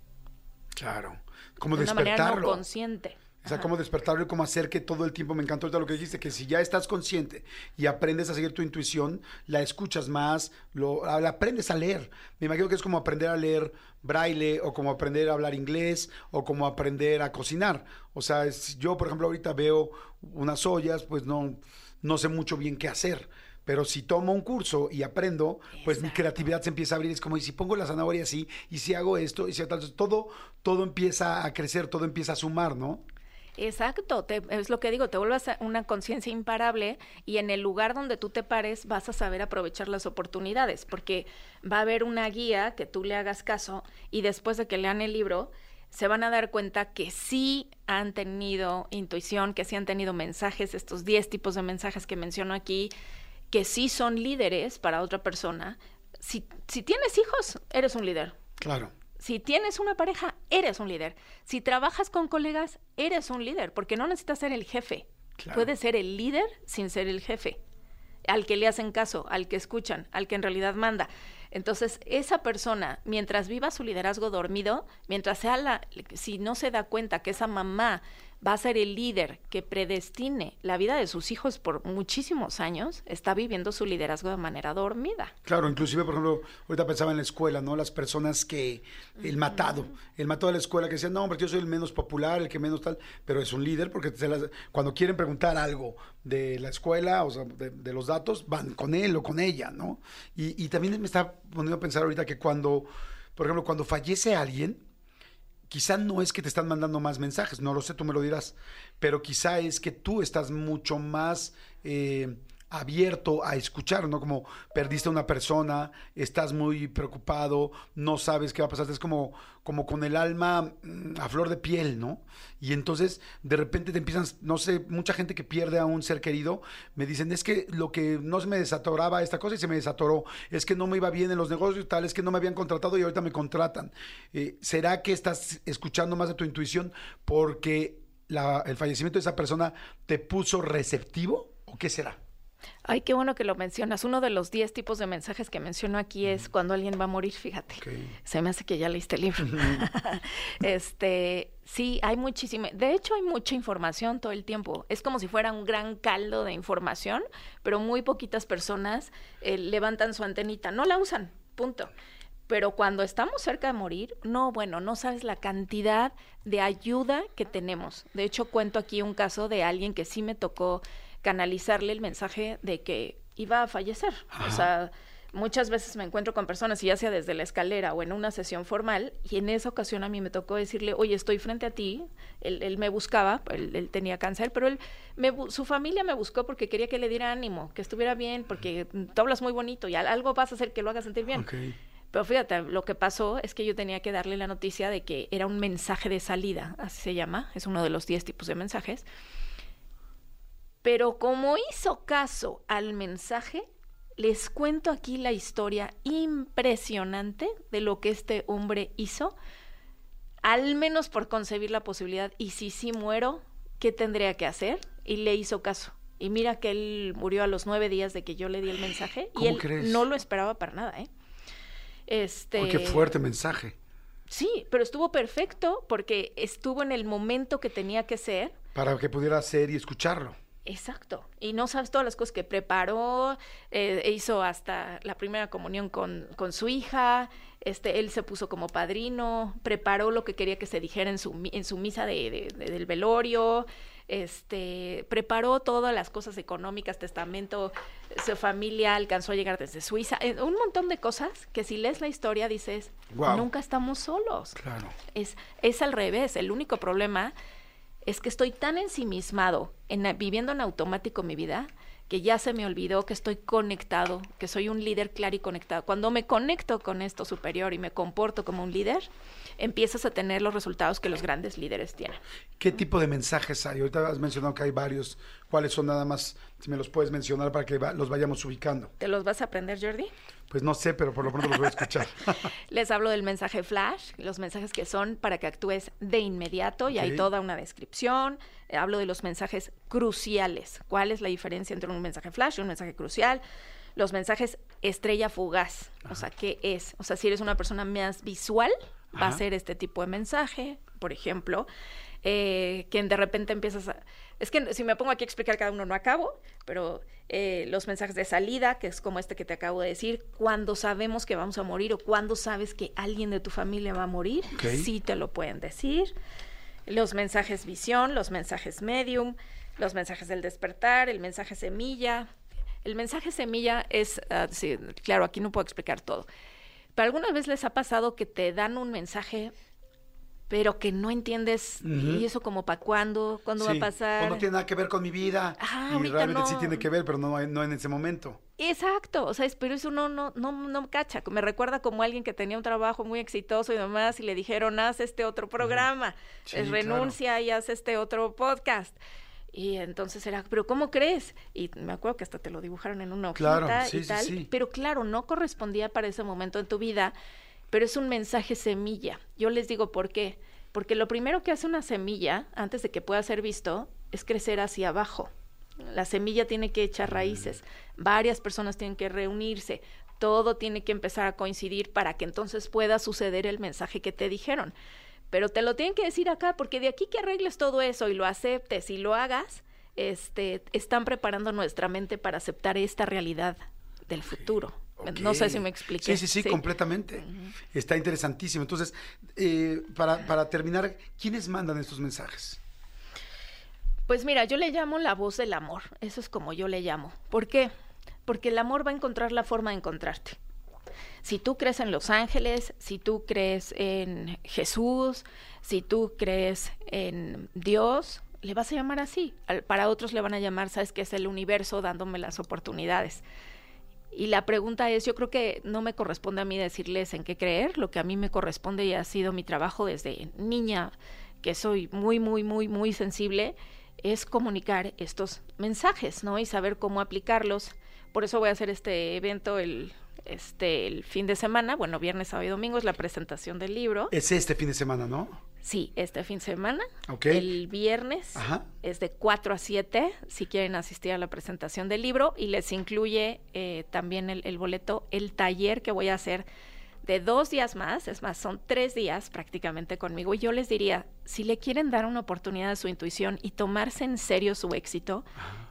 Claro, como de una manera no consciente. O sea, cómo despertarlo y cómo hacer que todo el tiempo, me encantó ahorita lo que dijiste, que si ya estás consciente y aprendes a seguir tu intuición, la escuchas más, lo, la aprendes a leer. Me imagino que es como aprender a leer braille o como aprender a hablar inglés o como aprender a cocinar. O sea, yo, por ejemplo, ahorita veo unas ollas, pues no, no sé mucho bien qué hacer. Pero si tomo un curso y aprendo, pues mi creatividad se empieza a abrir. Es como, y si pongo la zanahoria así, y si hago esto, y si tal, todo, todo empieza a crecer, todo empieza a sumar, ¿no? Exacto, es lo que digo, te vuelvas una conciencia imparable y en el lugar donde tú te pares vas a saber aprovechar las oportunidades, porque va a haber una guía que tú le hagas caso y después de que lean el libro se van a dar cuenta que sí han tenido intuición, que sí han tenido mensajes, estos 10 tipos de mensajes que menciono aquí, que sí son líderes para otra persona. Si, si tienes hijos, eres un líder. Claro. Si tienes una pareja, eres un líder. Si trabajas con colegas, eres un líder, porque no necesitas ser el jefe. Puedes ser el líder sin ser el jefe, al que le hacen caso, al que escuchan, al que en realidad manda. Entonces, esa persona, mientras viva su liderazgo dormido, mientras sea la, si no se da cuenta que esa mamá va a ser el líder que predestine la vida de sus hijos por muchísimos años, está viviendo su liderazgo de manera dormida. Claro, inclusive, por ejemplo, ahorita pensaba en la escuela, ¿no? Las personas que, el matado, el matado de la escuela que decían, no, hombre, yo soy el menos popular, el que menos tal, pero es un líder porque cuando quieren preguntar algo de la escuela, o sea, de, los datos, van con él o con ella, ¿no? Y, y también me está poniendo a pensar ahorita que cuando, por ejemplo, cuando fallece alguien, quizá no es que te están mandando más mensajes, no lo sé, tú me lo dirás, pero quizá es que tú estás mucho más eh, abierto a escuchar, ¿no? Como perdiste a una persona, estás muy preocupado, no sabes qué va a pasar, es como, como con el alma mm, a flor de piel, ¿no? Y entonces de repente te empiezan, no sé, mucha gente que pierde a un ser querido, me dicen, es que lo que no se me desatoraba esta cosa y se me desatoró, es que no me iba bien en los negocios y tal, es que no me habían contratado y ahorita me contratan. Eh, ¿Será que estás escuchando más de tu intuición porque el fallecimiento de esa persona te puso receptivo o qué será? Ay, qué bueno que lo mencionas. Uno de los 10 tipos de mensajes que menciono aquí es cuando alguien va a morir, fíjate. Se me hace que ya leíste el libro. (laughs) este, sí, hay muchísima. De hecho, hay mucha información todo el tiempo. Es como si fuera un gran caldo de información, pero muy poquitas personas eh, levantan su antenita. No la usan, punto. Pero cuando estamos cerca de morir, no, bueno, no sabes la cantidad de ayuda que tenemos. De hecho, cuento aquí un caso de alguien que sí me tocó canalizarle el mensaje de que iba a fallecer. O sea, muchas veces me encuentro con personas, y ya sea desde la escalera o en una sesión formal, y en esa ocasión a mí me tocó decirle, oye, estoy frente a ti, él, me buscaba, él, tenía cáncer, pero él, su familia me buscó porque quería que le diera ánimo, que estuviera bien, porque tú hablas muy bonito y algo vas a hacer que lo haga sentir bien. Pero fíjate, lo que pasó es que yo tenía que darle la noticia de que era un mensaje de salida, así se llama, es uno de los 10 tipos de mensajes, pero como hizo caso al mensaje, les cuento aquí la historia impresionante de lo que este hombre hizo, al menos por concebir la posibilidad, y si sí muero, ¿qué tendría que hacer? Y le hizo caso. Y mira que él murió a los nueve días de que yo le di el mensaje y él no lo esperaba para nada, ¿eh? Este... qué fuerte mensaje. Sí, pero estuvo perfecto porque estuvo en el momento que tenía que ser. Para que pudiera hacer y escucharlo. Exacto. Y no sabes todas las cosas que preparó, eh, e hizo hasta la primera comunión con, con, su hija, este, él se puso como padrino, preparó lo que quería que se dijera en su, en su misa de, del velorio, este, preparó todas las cosas económicas, testamento, su familia alcanzó a llegar desde Suiza, eh, un montón de cosas que si lees la historia dices, nunca estamos solos. Claro. Es, es al revés, el único problema es que estoy tan ensimismado, en, viviendo en automático mi vida, que ya se me olvidó que estoy conectado, que soy un líder claro y conectado. Cuando me conecto con esto superior y me comporto como un líder, empiezas a tener los resultados que los grandes líderes tienen. ¿Qué tipo de mensajes hay? Ahorita has mencionado que hay varios. ¿Cuáles son nada más? Si me los puedes mencionar para que los vayamos ubicando. ¿Te los vas a aprender, Jordi? Pues no sé, pero por lo pronto los voy a escuchar. (laughs) Les hablo del mensaje flash, los mensajes que son para que actúes de inmediato y hay toda una descripción. Eh, hablo de los mensajes cruciales. ¿Cuál es la diferencia entre un mensaje flash y un mensaje crucial? Los mensajes estrella fugaz. O sea, ¿qué es? O sea, si eres una persona más visual, va a ser este tipo de mensaje, por ejemplo, eh, que de repente empiezas a es que si me pongo aquí a explicar cada uno no acabo, pero eh, los mensajes de salida, que es como este que te acabo de decir, cuando sabemos que vamos a morir o cuando sabes que alguien de tu familia va a morir, sí te lo pueden decir. Los mensajes visión, los mensajes medium, los mensajes del despertar, el mensaje semilla. El mensaje semilla es, ah, claro, aquí no puedo explicar todo. Pero alguna vez les ha pasado que te dan un mensaje pero que no entiendes y eso como para cuándo, cuándo va a pasar. O no tiene nada que ver con mi vida. Ah, y realmente sí tiene que ver, pero no, no en ese momento. Exacto, o sea, pero eso no, no, no, no cacha. Me recuerda como alguien que tenía un trabajo muy exitoso y demás y le dijeron, haz este otro programa, renuncia y haz este otro podcast. Y entonces era, pero ¿cómo crees? Y me acuerdo que hasta te lo dibujaron en una hojita y tal. Pero claro, no correspondía para ese momento en tu vida pero es un mensaje semilla. Yo les digo por qué. Porque lo primero que hace una semilla, antes de que pueda ser visto, es crecer hacia abajo. La semilla tiene que echar raíces, varias personas tienen que reunirse, todo tiene que empezar a coincidir para que entonces pueda suceder el mensaje que te dijeron. Pero te lo tienen que decir acá, porque de aquí que arregles todo eso y lo aceptes y lo hagas, este, están preparando nuestra mente para aceptar esta realidad del futuro. No sé si me expliqué. Sí, sí, sí, completamente. Está interesantísimo. Entonces, eh, para, para terminar, ¿quiénes mandan estos mensajes? Pues mira, yo le llamo la voz del amor. Eso es como yo le llamo. ¿Por qué? Porque el amor va a encontrar la forma de encontrarte. Si tú crees en los ángeles, si tú crees en Jesús, si tú crees en Dios, le vas a llamar así. para otros le van a llamar, sabes que es el universo dándome las oportunidades. Y la pregunta es, yo creo que no me corresponde a mí decirles en qué creer, lo que a mí me corresponde y ha sido mi trabajo desde niña, que soy muy, muy, muy, muy sensible, es comunicar estos mensajes, ¿no? Y saber cómo aplicarlos. Por eso voy a hacer este evento el, este, el fin de semana, bueno, viernes, sábado y domingo es la presentación del libro. Es este fin de semana, ¿no? Sí, este fin de semana. El viernes es de 4 a 7 si quieren asistir a la presentación del libro y les incluye eh, también el, boleto, el taller que voy a hacer de dos días más, es más, son tres días prácticamente conmigo y yo les diría, si le quieren dar una oportunidad a su intuición y tomarse en serio su éxito,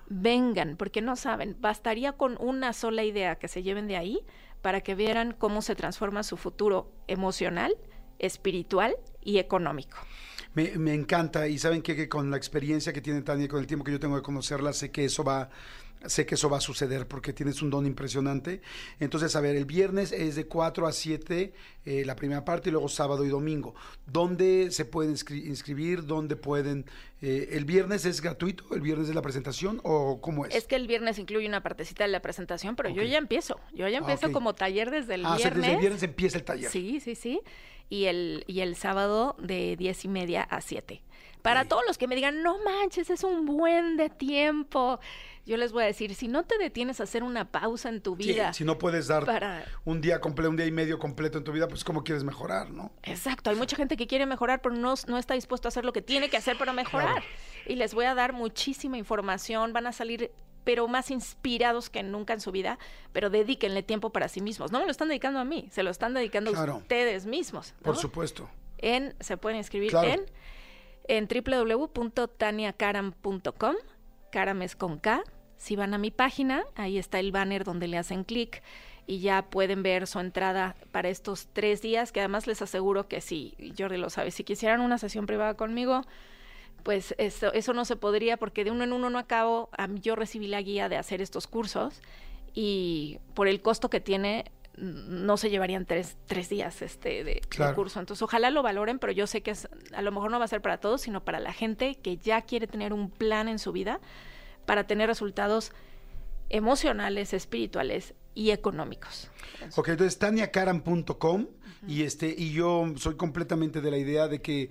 vengan, porque no saben, bastaría con una sola idea que se lleven de ahí para que vieran cómo se transforma su futuro emocional, espiritual y económico. Me, encanta y saben que, que, con la experiencia que tiene Tania, con el tiempo que yo tengo de conocerla, sé que eso va sé que eso va a suceder porque tienes un don impresionante. Entonces, a ver, el viernes es de 4 a 7 eh, la primera parte y luego sábado y domingo. ¿Dónde se pueden inscribir? ¿Dónde pueden...? Eh, ¿El viernes es gratuito? ¿El viernes es la presentación o cómo es? Es que el viernes incluye una partecita de la presentación, pero yo ya empiezo. Yo ya empiezo ah, como taller desde el viernes. Ah, desde el viernes empieza el taller. Sí, sí, sí. Y el, y el sábado de 10 y media a 7. Para todos los que me digan, no manches, es un buen de tiempo yo les voy a decir, si no te detienes a hacer una pausa en tu vida. si no puedes dar un día completo, un día y medio completo en tu vida, pues cómo quieres mejorar, ¿no? Exacto, hay mucha gente que quiere mejorar, pero no, no está dispuesto a hacer lo que tiene que hacer para mejorar. Y les voy a dar muchísima información, van a salir pero más inspirados que nunca en su vida, pero dedíquenle tiempo para sí mismos. No me lo están dedicando a mí, se lo están dedicando a ustedes mismos. Por supuesto. En, se pueden inscribir en, en www.taniacaram.com, Caram es con K, si van a mi página, ahí está el banner donde le hacen clic y ya pueden ver su entrada para estos tres días, que además les aseguro que si, Jordi lo sabe, si quisieran una sesión privada conmigo, pues eso, eso no se podría porque de uno en uno no acabo, yo recibí la guía de hacer estos cursos y por el costo que tiene no se llevarían tres, tres días este de, curso. Entonces, ojalá lo valoren, pero yo sé que es, a lo mejor no va a ser para todos, sino para la gente que ya quiere tener un plan en su vida para tener resultados emocionales, espirituales y económicos. Ok, entonces taniacaram.com y este y yo soy completamente de la idea de que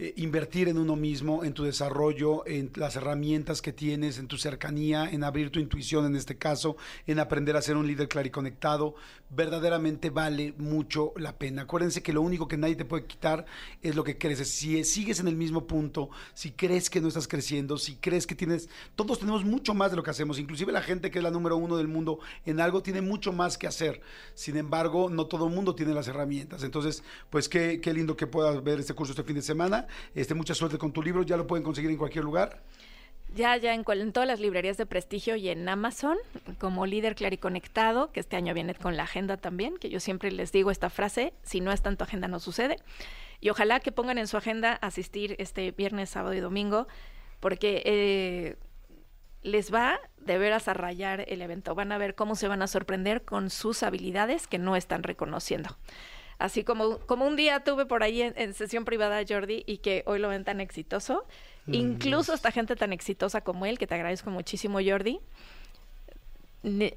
eh, invertir en uno mismo, en tu desarrollo, en las herramientas que tienes, en tu cercanía, en abrir tu intuición en este caso, en aprender a ser un líder clariconectado, verdaderamente vale mucho la pena. Acuérdense que lo único que nadie te puede quitar es lo que creces. Si sigues en el mismo punto, si crees que no estás creciendo, si crees que tienes, todos tenemos mucho más de lo que hacemos, inclusive la gente que es la número uno del mundo en algo tiene mucho más que hacer. Sin embargo, no todo el mundo tiene las herramientas. Entonces, pues qué, qué lindo que puedas ver este curso este fin de semana. Este, mucha suerte con tu libro, ya lo pueden conseguir en cualquier lugar. Ya, ya en, todas las librerías de prestigio y en Amazon, como líder clariconectado, que este año viene con la agenda también, que yo siempre les digo esta frase, si no está en tu agenda no sucede. Y ojalá que pongan en su agenda asistir este viernes, sábado y domingo, porque eh, les va de veras a rayar el evento. Van a ver cómo se van a sorprender con sus habilidades que no están reconociendo. Así como, como un día tuve por ahí en, sesión privada Jordi y que hoy lo ven tan exitoso. Mm, Incluso esta gente tan exitosa como él, que te agradezco muchísimo Jordi.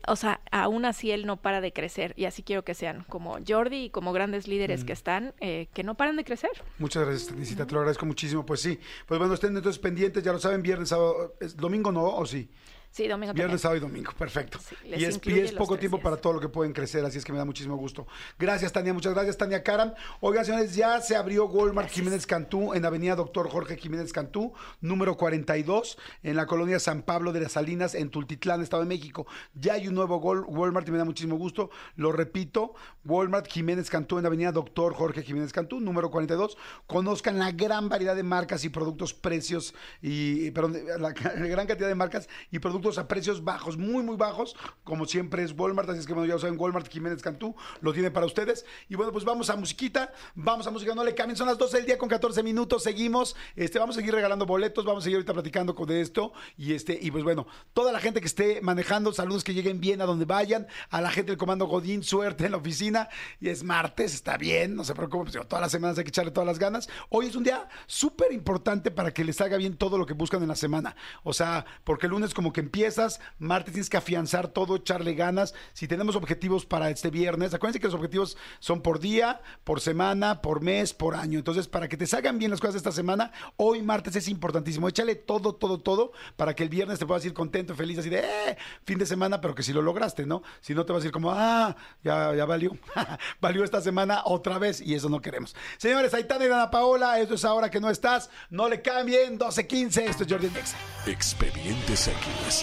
o sea, aún así él no para de crecer y así quiero que sean como Jordi y como grandes líderes que mm. están, eh, que no paran de crecer. Muchas gracias, Tanicita, te lo agradezco muchísimo. Pues sí, pues bueno, estén entonces pendientes, ya lo saben, viernes, sábado, domingo no, o sí. Sí, domingo Viernes, sábado y domingo, perfecto. y es, y es poco tiempo para todo lo que pueden crecer, así es que me da muchísimo gusto. Gracias, Tania, muchas gracias, Tania Karam. Oigan, señores, ya se abrió Walmart Jiménez Cantú en Avenida Doctor Jorge Jiménez Cantú, número 42, en la colonia San Pablo de las Salinas, en Tultitlán, Estado de México. Ya hay un nuevo Walmart y me da muchísimo gusto. Lo repito, Walmart Jiménez Cantú en Avenida Doctor Jorge Jiménez Cantú, número 42. Conozcan la gran variedad de marcas y productos, precios y, perdón, (laughs) la gran cantidad de marcas y productos a precios bajos, muy, muy bajos, como siempre es Walmart, así es que bueno, ya lo saben, Walmart Jiménez Cantú lo tiene para ustedes. Y bueno, pues vamos a musiquita, vamos a música, no le cambien, son las 12 del día con 14 minutos, seguimos, este, vamos a seguir regalando boletos, vamos a seguir ahorita platicando con esto, y este, y pues bueno, toda la gente que esté manejando, saludos que lleguen bien a donde vayan, a la gente del comando Godín, suerte en la oficina, y es martes, está bien, no se preocupen, pues, todas las semanas hay que echarle todas las ganas. Hoy es un día súper importante para que les haga bien todo lo que buscan en la semana. O sea, porque el lunes como que empiezas, martes tienes que afianzar todo, echarle ganas. Si tenemos objetivos para este viernes, acuérdense que los objetivos son por día, por semana, por mes, por año. Entonces, para que te salgan bien las cosas esta semana, hoy martes es importantísimo. Échale todo, todo, todo para que el viernes te puedas ir contento, feliz, así de, eh, fin de semana, pero que si lo lograste, ¿no? Si no te vas a ir como, ah, ya, valió, (laughs) valió esta semana otra vez y eso no queremos. Señores, Aitana y Dana Paola, esto es ahora que no estás, no le cambien, 12.15, esto es Jordi Nexa. Expedientes X.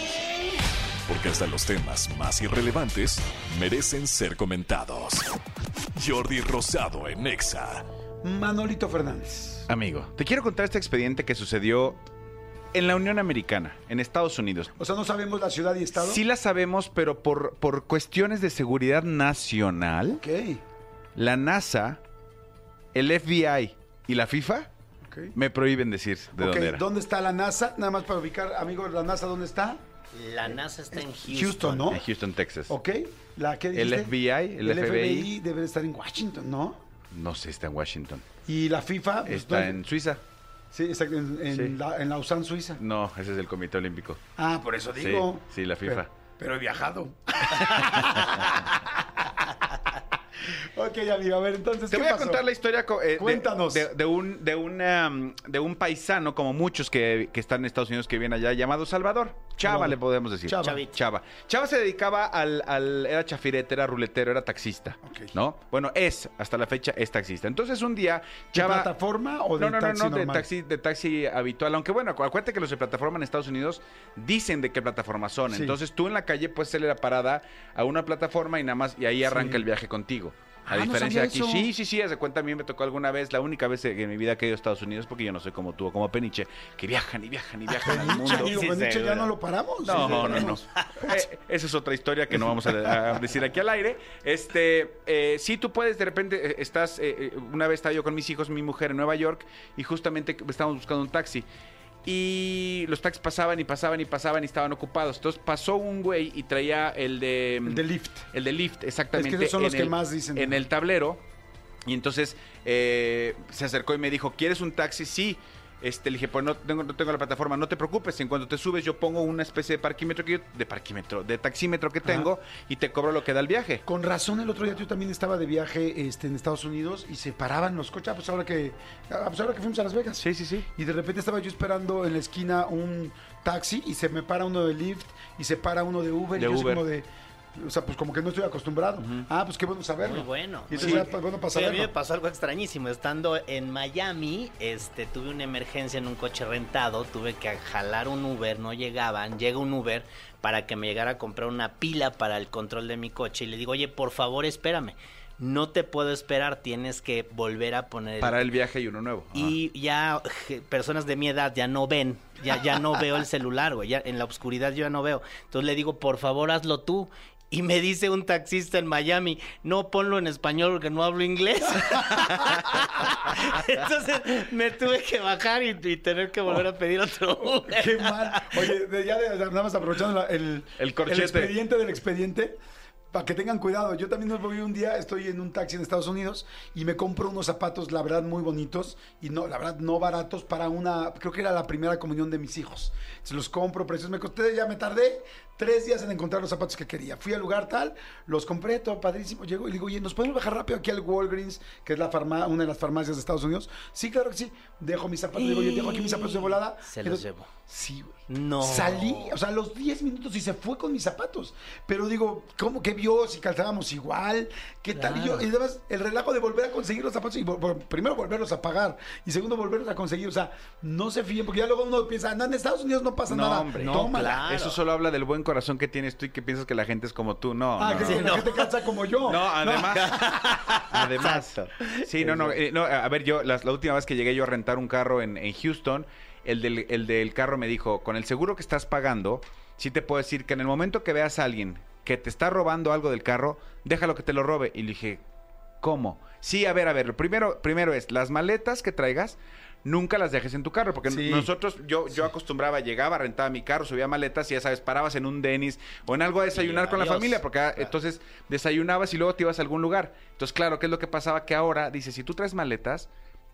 Porque hasta los temas más irrelevantes merecen ser comentados. Jordi Rosado en Nexa. Manolito Fernández. Amigo, te quiero contar este expediente que sucedió en la Unión Americana, en Estados Unidos. O sea, no sabemos la ciudad y estado. Sí la sabemos, pero por, por cuestiones de seguridad nacional, Ok. la NASA, el FBI y la FIFA ok. me prohíben decir de Ok, dónde era. ¿dónde está la NASA? Nada más para ubicar, amigos, la NASA, ¿dónde está? La NASA está en Houston. Houston, ¿no? En Houston, Texas. Ok. ¿La qué El? FBI, el, FBI, debe de estar en Washington, ¿no? no sé, está en Washington. Y la FIFA pues, Está ¿dónde? en Suiza. Sí, exacto, en, en, Sí. La, en Lausanne, Suiza. No, ese es el Comité Olímpico. Ah, por eso digo. Sí, sí, la FIFA. Pero, pero he viajado. (laughs) (laughs) ok, amigo, a ver, entonces, Te ¿qué voy a contar la historia eh, de- Cuéntanos. De, de un, de, una, mm, de un paisano, como muchos que, que están en Estados Unidos que viven allá, llamado Salvador. Chava, le podemos decir. Chava. Chava. Chava se dedicaba al, al- Era chafirete, era ruletero, era taxista. Ok. ¿No? Bueno, es, hasta la fecha, es taxista. Entonces un día, ¿De Chava. plataforma o de no, no, taxi no, no, de normal? taxi, de taxi habitual. Aunque bueno, acu- acuérdate que los de plataforma en Estados Unidos dicen de qué plataforma son. Sí. Entonces tú en la calle puedes hacerle la parada a una plataforma y nada más, y ahí arranca Sí. el viaje contigo. A Ah, no diferencia de aquí, eso. sí, sí, sí, haz de cuenta, a mí me tocó alguna vez, la única vez en mi vida que he ido a Estados Unidos, porque yo no soy como tú o como Peniche, que viajan y viajan y viajan al mundo. Sí, Peniche, ya no lo paramos. No, no, no. Eh, esa es otra historia que no vamos a, a decir aquí al aire. Este, eh, sí, tú puedes, de repente, eh, estás, eh, eh, una vez estaba yo con mis hijos, mi mujer en Nueva York, y justamente estábamos buscando un taxi. Y los taxis pasaban y pasaban y pasaban y estaban ocupados. Entonces pasó un güey y traía el de... El de Lyft. El de Lyft, exactamente. Es que esos son los que más dicen. En el tablero. Y entonces eh, se acercó y me dijo, ¿quieres un taxi? Sí. Este, le dije, pues no tengo, no tengo la plataforma, no te preocupes, en cuanto te subes yo pongo una especie de parquímetro que yo, de parquímetro, de taxímetro que tengo y te cobro lo que da el viaje. Con razón, el otro día yo también estaba de viaje este, en Estados Unidos y se paraban los coches. Ah, pues ahora que, ah, pues ahora que fuimos a Las Vegas. Sí, sí, sí. Y de repente estaba yo esperando en la esquina un taxi y se me para uno de Lyft y se para uno de Uber. De y yo así Uber. como de. O sea, pues como que no estoy acostumbrado. Ah, pues qué bueno saberlo. Muy bueno. Y Sí. bueno para a mí me pasó algo extrañísimo. Estando en Miami, este, tuve una emergencia en un coche rentado. Tuve que jalar un Uber, no llegaban. Llega un Uber para que me llegara a comprar una pila para el control de mi coche. Y le digo, oye, por favor, espérame. No te puedo esperar, tienes que volver a poner el Para el viaje y uno nuevo. Ajá. y ya je, personas de mi edad ya no ven, ya, ya no veo el celular, güey, ya en la oscuridad yo ya no veo. Entonces le digo, por favor, hazlo tú. Y me dice un taxista en Miami, no ponlo en español porque no hablo inglés. (laughs) Entonces me tuve que bajar y, y tener que volver a pedir otro Uber. Qué mal. Oye, de- ya de- nada más aprovechando la- el, El corchete. expediente del expediente. Para que tengan cuidado, yo también me voy un día, estoy en un taxi en Estados Unidos y me compro unos zapatos, la verdad, muy bonitos y no, la verdad, no baratos para una, creo que era la primera comunión de mis hijos. Se los compro, precios, me costé, ya me tardé tres días en encontrar los zapatos que quería. Fui al lugar tal, los compré, todo padrísimo. Llego y digo, oye, ¿nos podemos bajar rápido aquí al Walgreens, que es la farma, una de las farmacias de Estados Unidos? Sí, claro que sí. Dejo mis zapatos, digo, yo dejo aquí mis zapatos de volada. Se los llevó. Sí, güey. No. Salí, o sea, a los 10 minutos y se fue con mis zapatos. Pero digo, ¿cómo que vio si calzábamos igual? ¿Qué tal? Y yo, y además, el relajo de volver a conseguir los zapatos y primero volverlos a pagar y segundo volverlos a conseguir. O sea, no se fíen, porque ya luego uno piensa, no, en Estados Unidos no pasa No, nada. hombre. No, claro. Eso solo habla del buen corazón que tienes tú y que piensas que la gente es como tú. No, Ah, no, que no. si la gente calza como yo. No, además. (laughs) además. Exacto. Sí, no, no, eh, no. A ver, yo, la, la última vez que llegué yo a rentar un carro en, en Houston, el del, el del carro me dijo, con el seguro que estás pagando, sí te puedo decir que en el momento que veas a alguien que te está robando algo del carro, déjalo que te lo robe. Y le dije, ¿cómo? Sí, a ver, a ver, primero, primero es, las maletas que traigas, nunca las dejes en tu carro, porque Sí. nosotros, yo, yo acostumbraba, llegaba, rentaba mi carro, subía maletas y ya sabes, parabas en un Denis o en algo a desayunar Y con la familia, porque ah, entonces desayunabas y luego te ibas a algún lugar. Entonces, claro, ¿qué es lo que pasaba? Que ahora, dice, si tú traes maletas,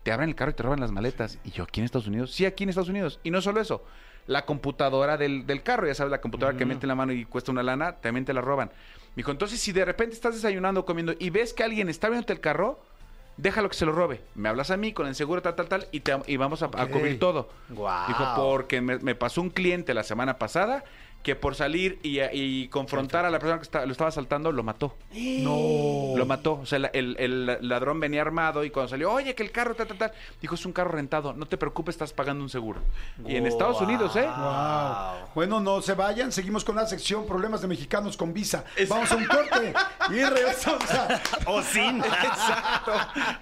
te abren el carro y te roban las maletas. Y yo, ¿aquí en Estados Unidos? Sí, aquí en Estados Unidos. Y no solo eso, la computadora del, del carro, ya sabes, la computadora que mete en la mano y cuesta una lana, también te la roban. Me dijo, entonces si de repente estás desayunando, comiendo y ves que alguien está viéndote el carro, déjalo que se lo robe. Me hablas a mí con el seguro, tal, tal, tal, y, te, y vamos a, cubrir todo. Guau. Dijo, porque me, me pasó un cliente la semana pasada que por salir y, y confrontar a la persona que está- lo estaba asaltando, lo mató. No. Lo mató. O sea, la- el, el ladrón venía armado y cuando salió, oye, que el carro, tal, tal, tal. Dijo, es un carro rentado. No te preocupes, estás pagando un seguro. Y en Estados Unidos, ¿eh? Wow. Bueno, no se vayan, seguimos con la sección Problemas de Mexicanos con Visa. Vamos a un corte y regresamos a... (laughs) O sin. Exacto.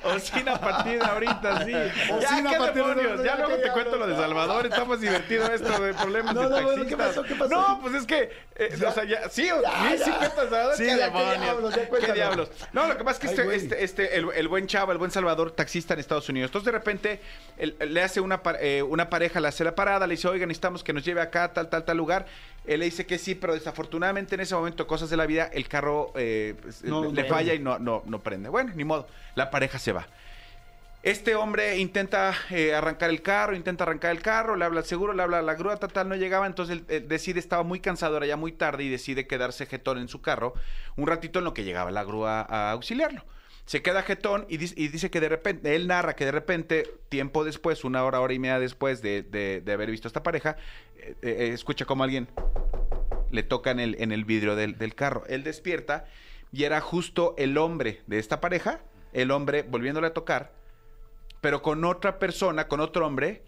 O sin a partir de ahorita, sí. O ya, sin a ¿qué partir de demonios? ahorita, Ya luego ¿qué te cuento lo de? Salvador. Está más divertido esto de problemas No, de no, bueno, taxistas. ¿qué pasó? ¿Qué pasó? No, pues es que, eh, o sea, ya, sí, Ya, sí, Salvador. Sí, ¿Qué qué diablos. ¿Qué? No, lo que pasa es que Ay, este, este, este, el, el buen chavo, el buen Salvador, taxista en Estados Unidos. Entonces, de repente, él- le hace una, eh, una pareja, le hace la parada, le dice, oiga, necesitamos que nos lleve acá, tal, tal, tal lugar. Él le dice que sí, pero desafortunadamente en ese momento, cosas de la vida, el carro eh, pues, No, le, no falla y no, no, no prende. Bueno, ni modo. La pareja se va. Este hombre intenta eh, arrancar el carro, intenta arrancar el carro, le habla al seguro, le habla a la grúa, tal, no llegaba, entonces él, decide, estaba muy cansado, era ya muy tarde y decide quedarse jetón en su carro un ratito en lo que llegaba la grúa a auxiliarlo. Se queda jetón y, dice- que de repente, él narra que de repente, tiempo después, una hora, hora y media después de, de- de haber visto a esta pareja, eh, eh, escucha como alguien le toca en el, en el vidrio del, del carro. Él despierta y era justo el hombre de esta pareja, el hombre volviéndole a tocar, pero con otra persona, con otro hombre,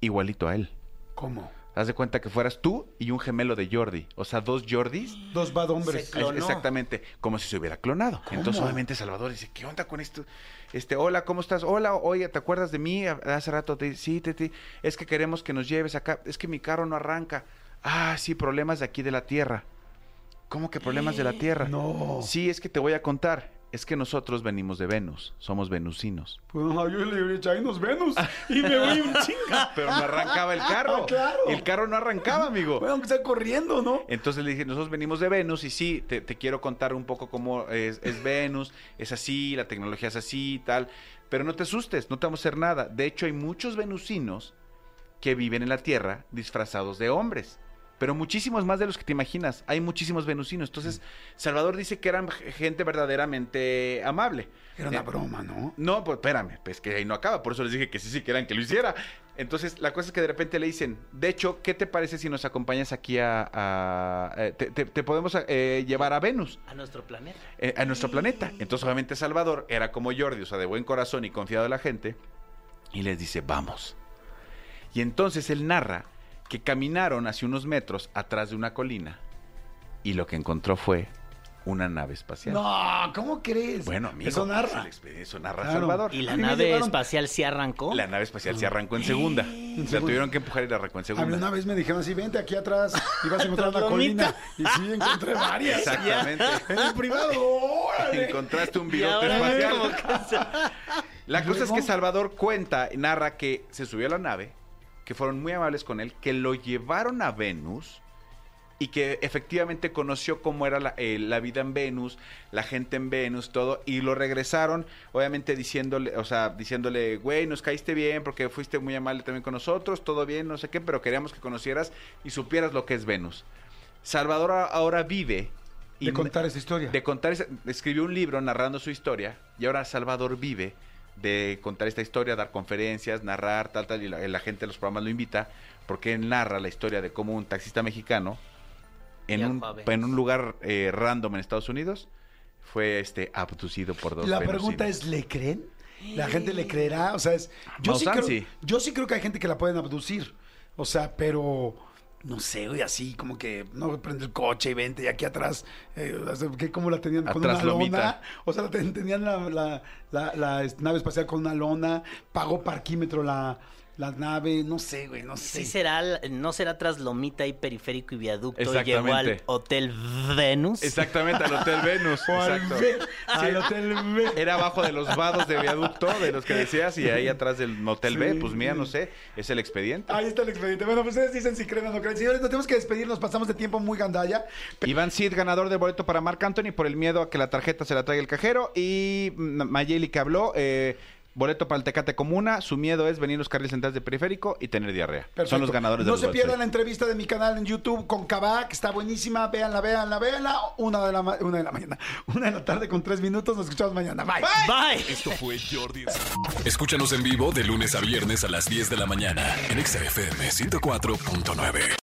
igualito a él. ¿Cómo? Haz de cuenta que fueras tú y un gemelo de Jordi. O sea, dos Jordis. Dos bad hombres. Se clonó. Exactamente, como si se hubiera clonado. Entonces, obviamente, Salvador dice, ¿qué onda con esto? Este, hola, ¿cómo estás? Hola, oye, ¿te acuerdas de mí? Hace rato te sí, te, te- es que queremos que nos lleves acá. Es que mi carro no arranca. Ah, sí, problemas de aquí de la tierra. ¿Cómo que problemas de la tierra? No. Sí, es que te voy a contar. Es que nosotros venimos de Venus, somos venusinos. (laughs) Pues no, yo le diría, ahí nos Venus (laughs) y me voy un chinga. (laughs) Pero no arrancaba el carro. Ah, claro. El carro no arrancaba, amigo. Bueno, aunque está corriendo, ¿no? Entonces le dije, nosotros venimos de Venus y sí, te, te quiero contar un poco cómo es, es Venus, es así, la tecnología es así y tal, pero no te asustes, no te vamos a hacer nada. De hecho, hay muchos venusinos que viven en la Tierra disfrazados de hombres, pero muchísimos más de los que te imaginas. Hay muchísimos venusinos. Entonces, Salvador dice que eran gente verdaderamente amable. Era una Eh, broma, ¿no? no, pues espérame, pues que ahí no acaba, por eso les dije que sí, sí querían que lo hiciera. Entonces, la cosa es que de repente le dicen, de hecho, ¿qué te parece si nos acompañas aquí a... a- eh, te, te- te podemos eh, llevar a Venus, A nuestro planeta. eh, a nuestro planeta? Entonces, obviamente, Salvador era como Jordi, o sea, de buen corazón y confiado en la gente, y les dice, vamos. Y entonces él narra que caminaron hacia unos metros atrás de una colina, y lo que encontró fue una nave espacial. No, ¿cómo crees? Bueno, amigo, Eso narra. Eso narra Claro. Salvador. ¿Y la nave llevaron- espacial sí arrancó? La nave espacial se arrancó en segunda. La tuvieron que empujar y la arrancó en A mí segunda. una vez me dijeron así, vente aquí atrás y vas a encontrar una colina. Y sí, encontré varias. Exactamente. (laughs) En el privado, órale. Encontraste un ahora espacial. se- La cosa es que Salvador cuenta, narra que se subió a la nave, que fueron muy amables con él, que lo llevaron a Venus y que efectivamente conoció cómo era la, eh, la vida en Venus, la gente en Venus, todo, y lo regresaron, obviamente diciéndole, o sea, diciéndole, güey, nos caíste bien porque fuiste muy amable también con nosotros, todo bien, no sé qué, pero queríamos que conocieras y supieras lo que es Venus. Salvador ahora vive De contar esa historia. de contar escribió un libro narrando su historia y ahora Salvador vive de contar esta historia, dar conferencias, narrar, tal, tal, y la, la gente de los programas lo invita porque él narra la historia de cómo un taxista mexicano en, un, en un lugar eh, random en Estados Unidos fue este abducido por dos La venusinos. pregunta es, ¿le creen? ¿La gente le creerá? O sea, es, yo, sí creo, sí. yo sí creo que hay gente que la pueden abducir. O sea, pero no sé, güey, así como que no prende el coche y vente y aquí atrás, eh, que ¿cómo la tenían con Atrás una lomita. lona? O sea, la ten- tenían la, la- la- la nave espacial con una lona, pagó parquímetro la, la nave, no sé, güey, no sé. Sí será, no será tras Lomita y Periférico y Viaducto. Llegó al Hotel Venus. Exactamente, al Hotel Venus. (laughs) Exacto. Al Hotel B. Era abajo de los vados de Viaducto, de los que decías, y ahí atrás del Hotel B, pues mira, no sé, es el expediente. Ahí está el expediente. Bueno, pues ustedes dicen si creen o no creen. Señores, nos tenemos que despedir, nos pasamos de tiempo muy gandalla. Iván Cid, ganador de boleto para Marc Anthony por el miedo a que la tarjeta se la traiga el cajero. Y Mayeli que habló, eh, boleto para el Tecate Comuna. Su miedo es venir los carriles centrales de periférico y tener diarrea. Son los ganadores de No se pierdan la entrevista de mi canal en YouTube con Kabak, está buenísima. Véanla, véanla, véanla. Una de la, una de la mañana, (laughs) una de la tarde con tres minutos. Nos escuchamos mañana. Bye. Bye. Esto fue Jordi. Escúchanos en vivo de lunes a viernes a las 10 de la mañana en XFM 104.9.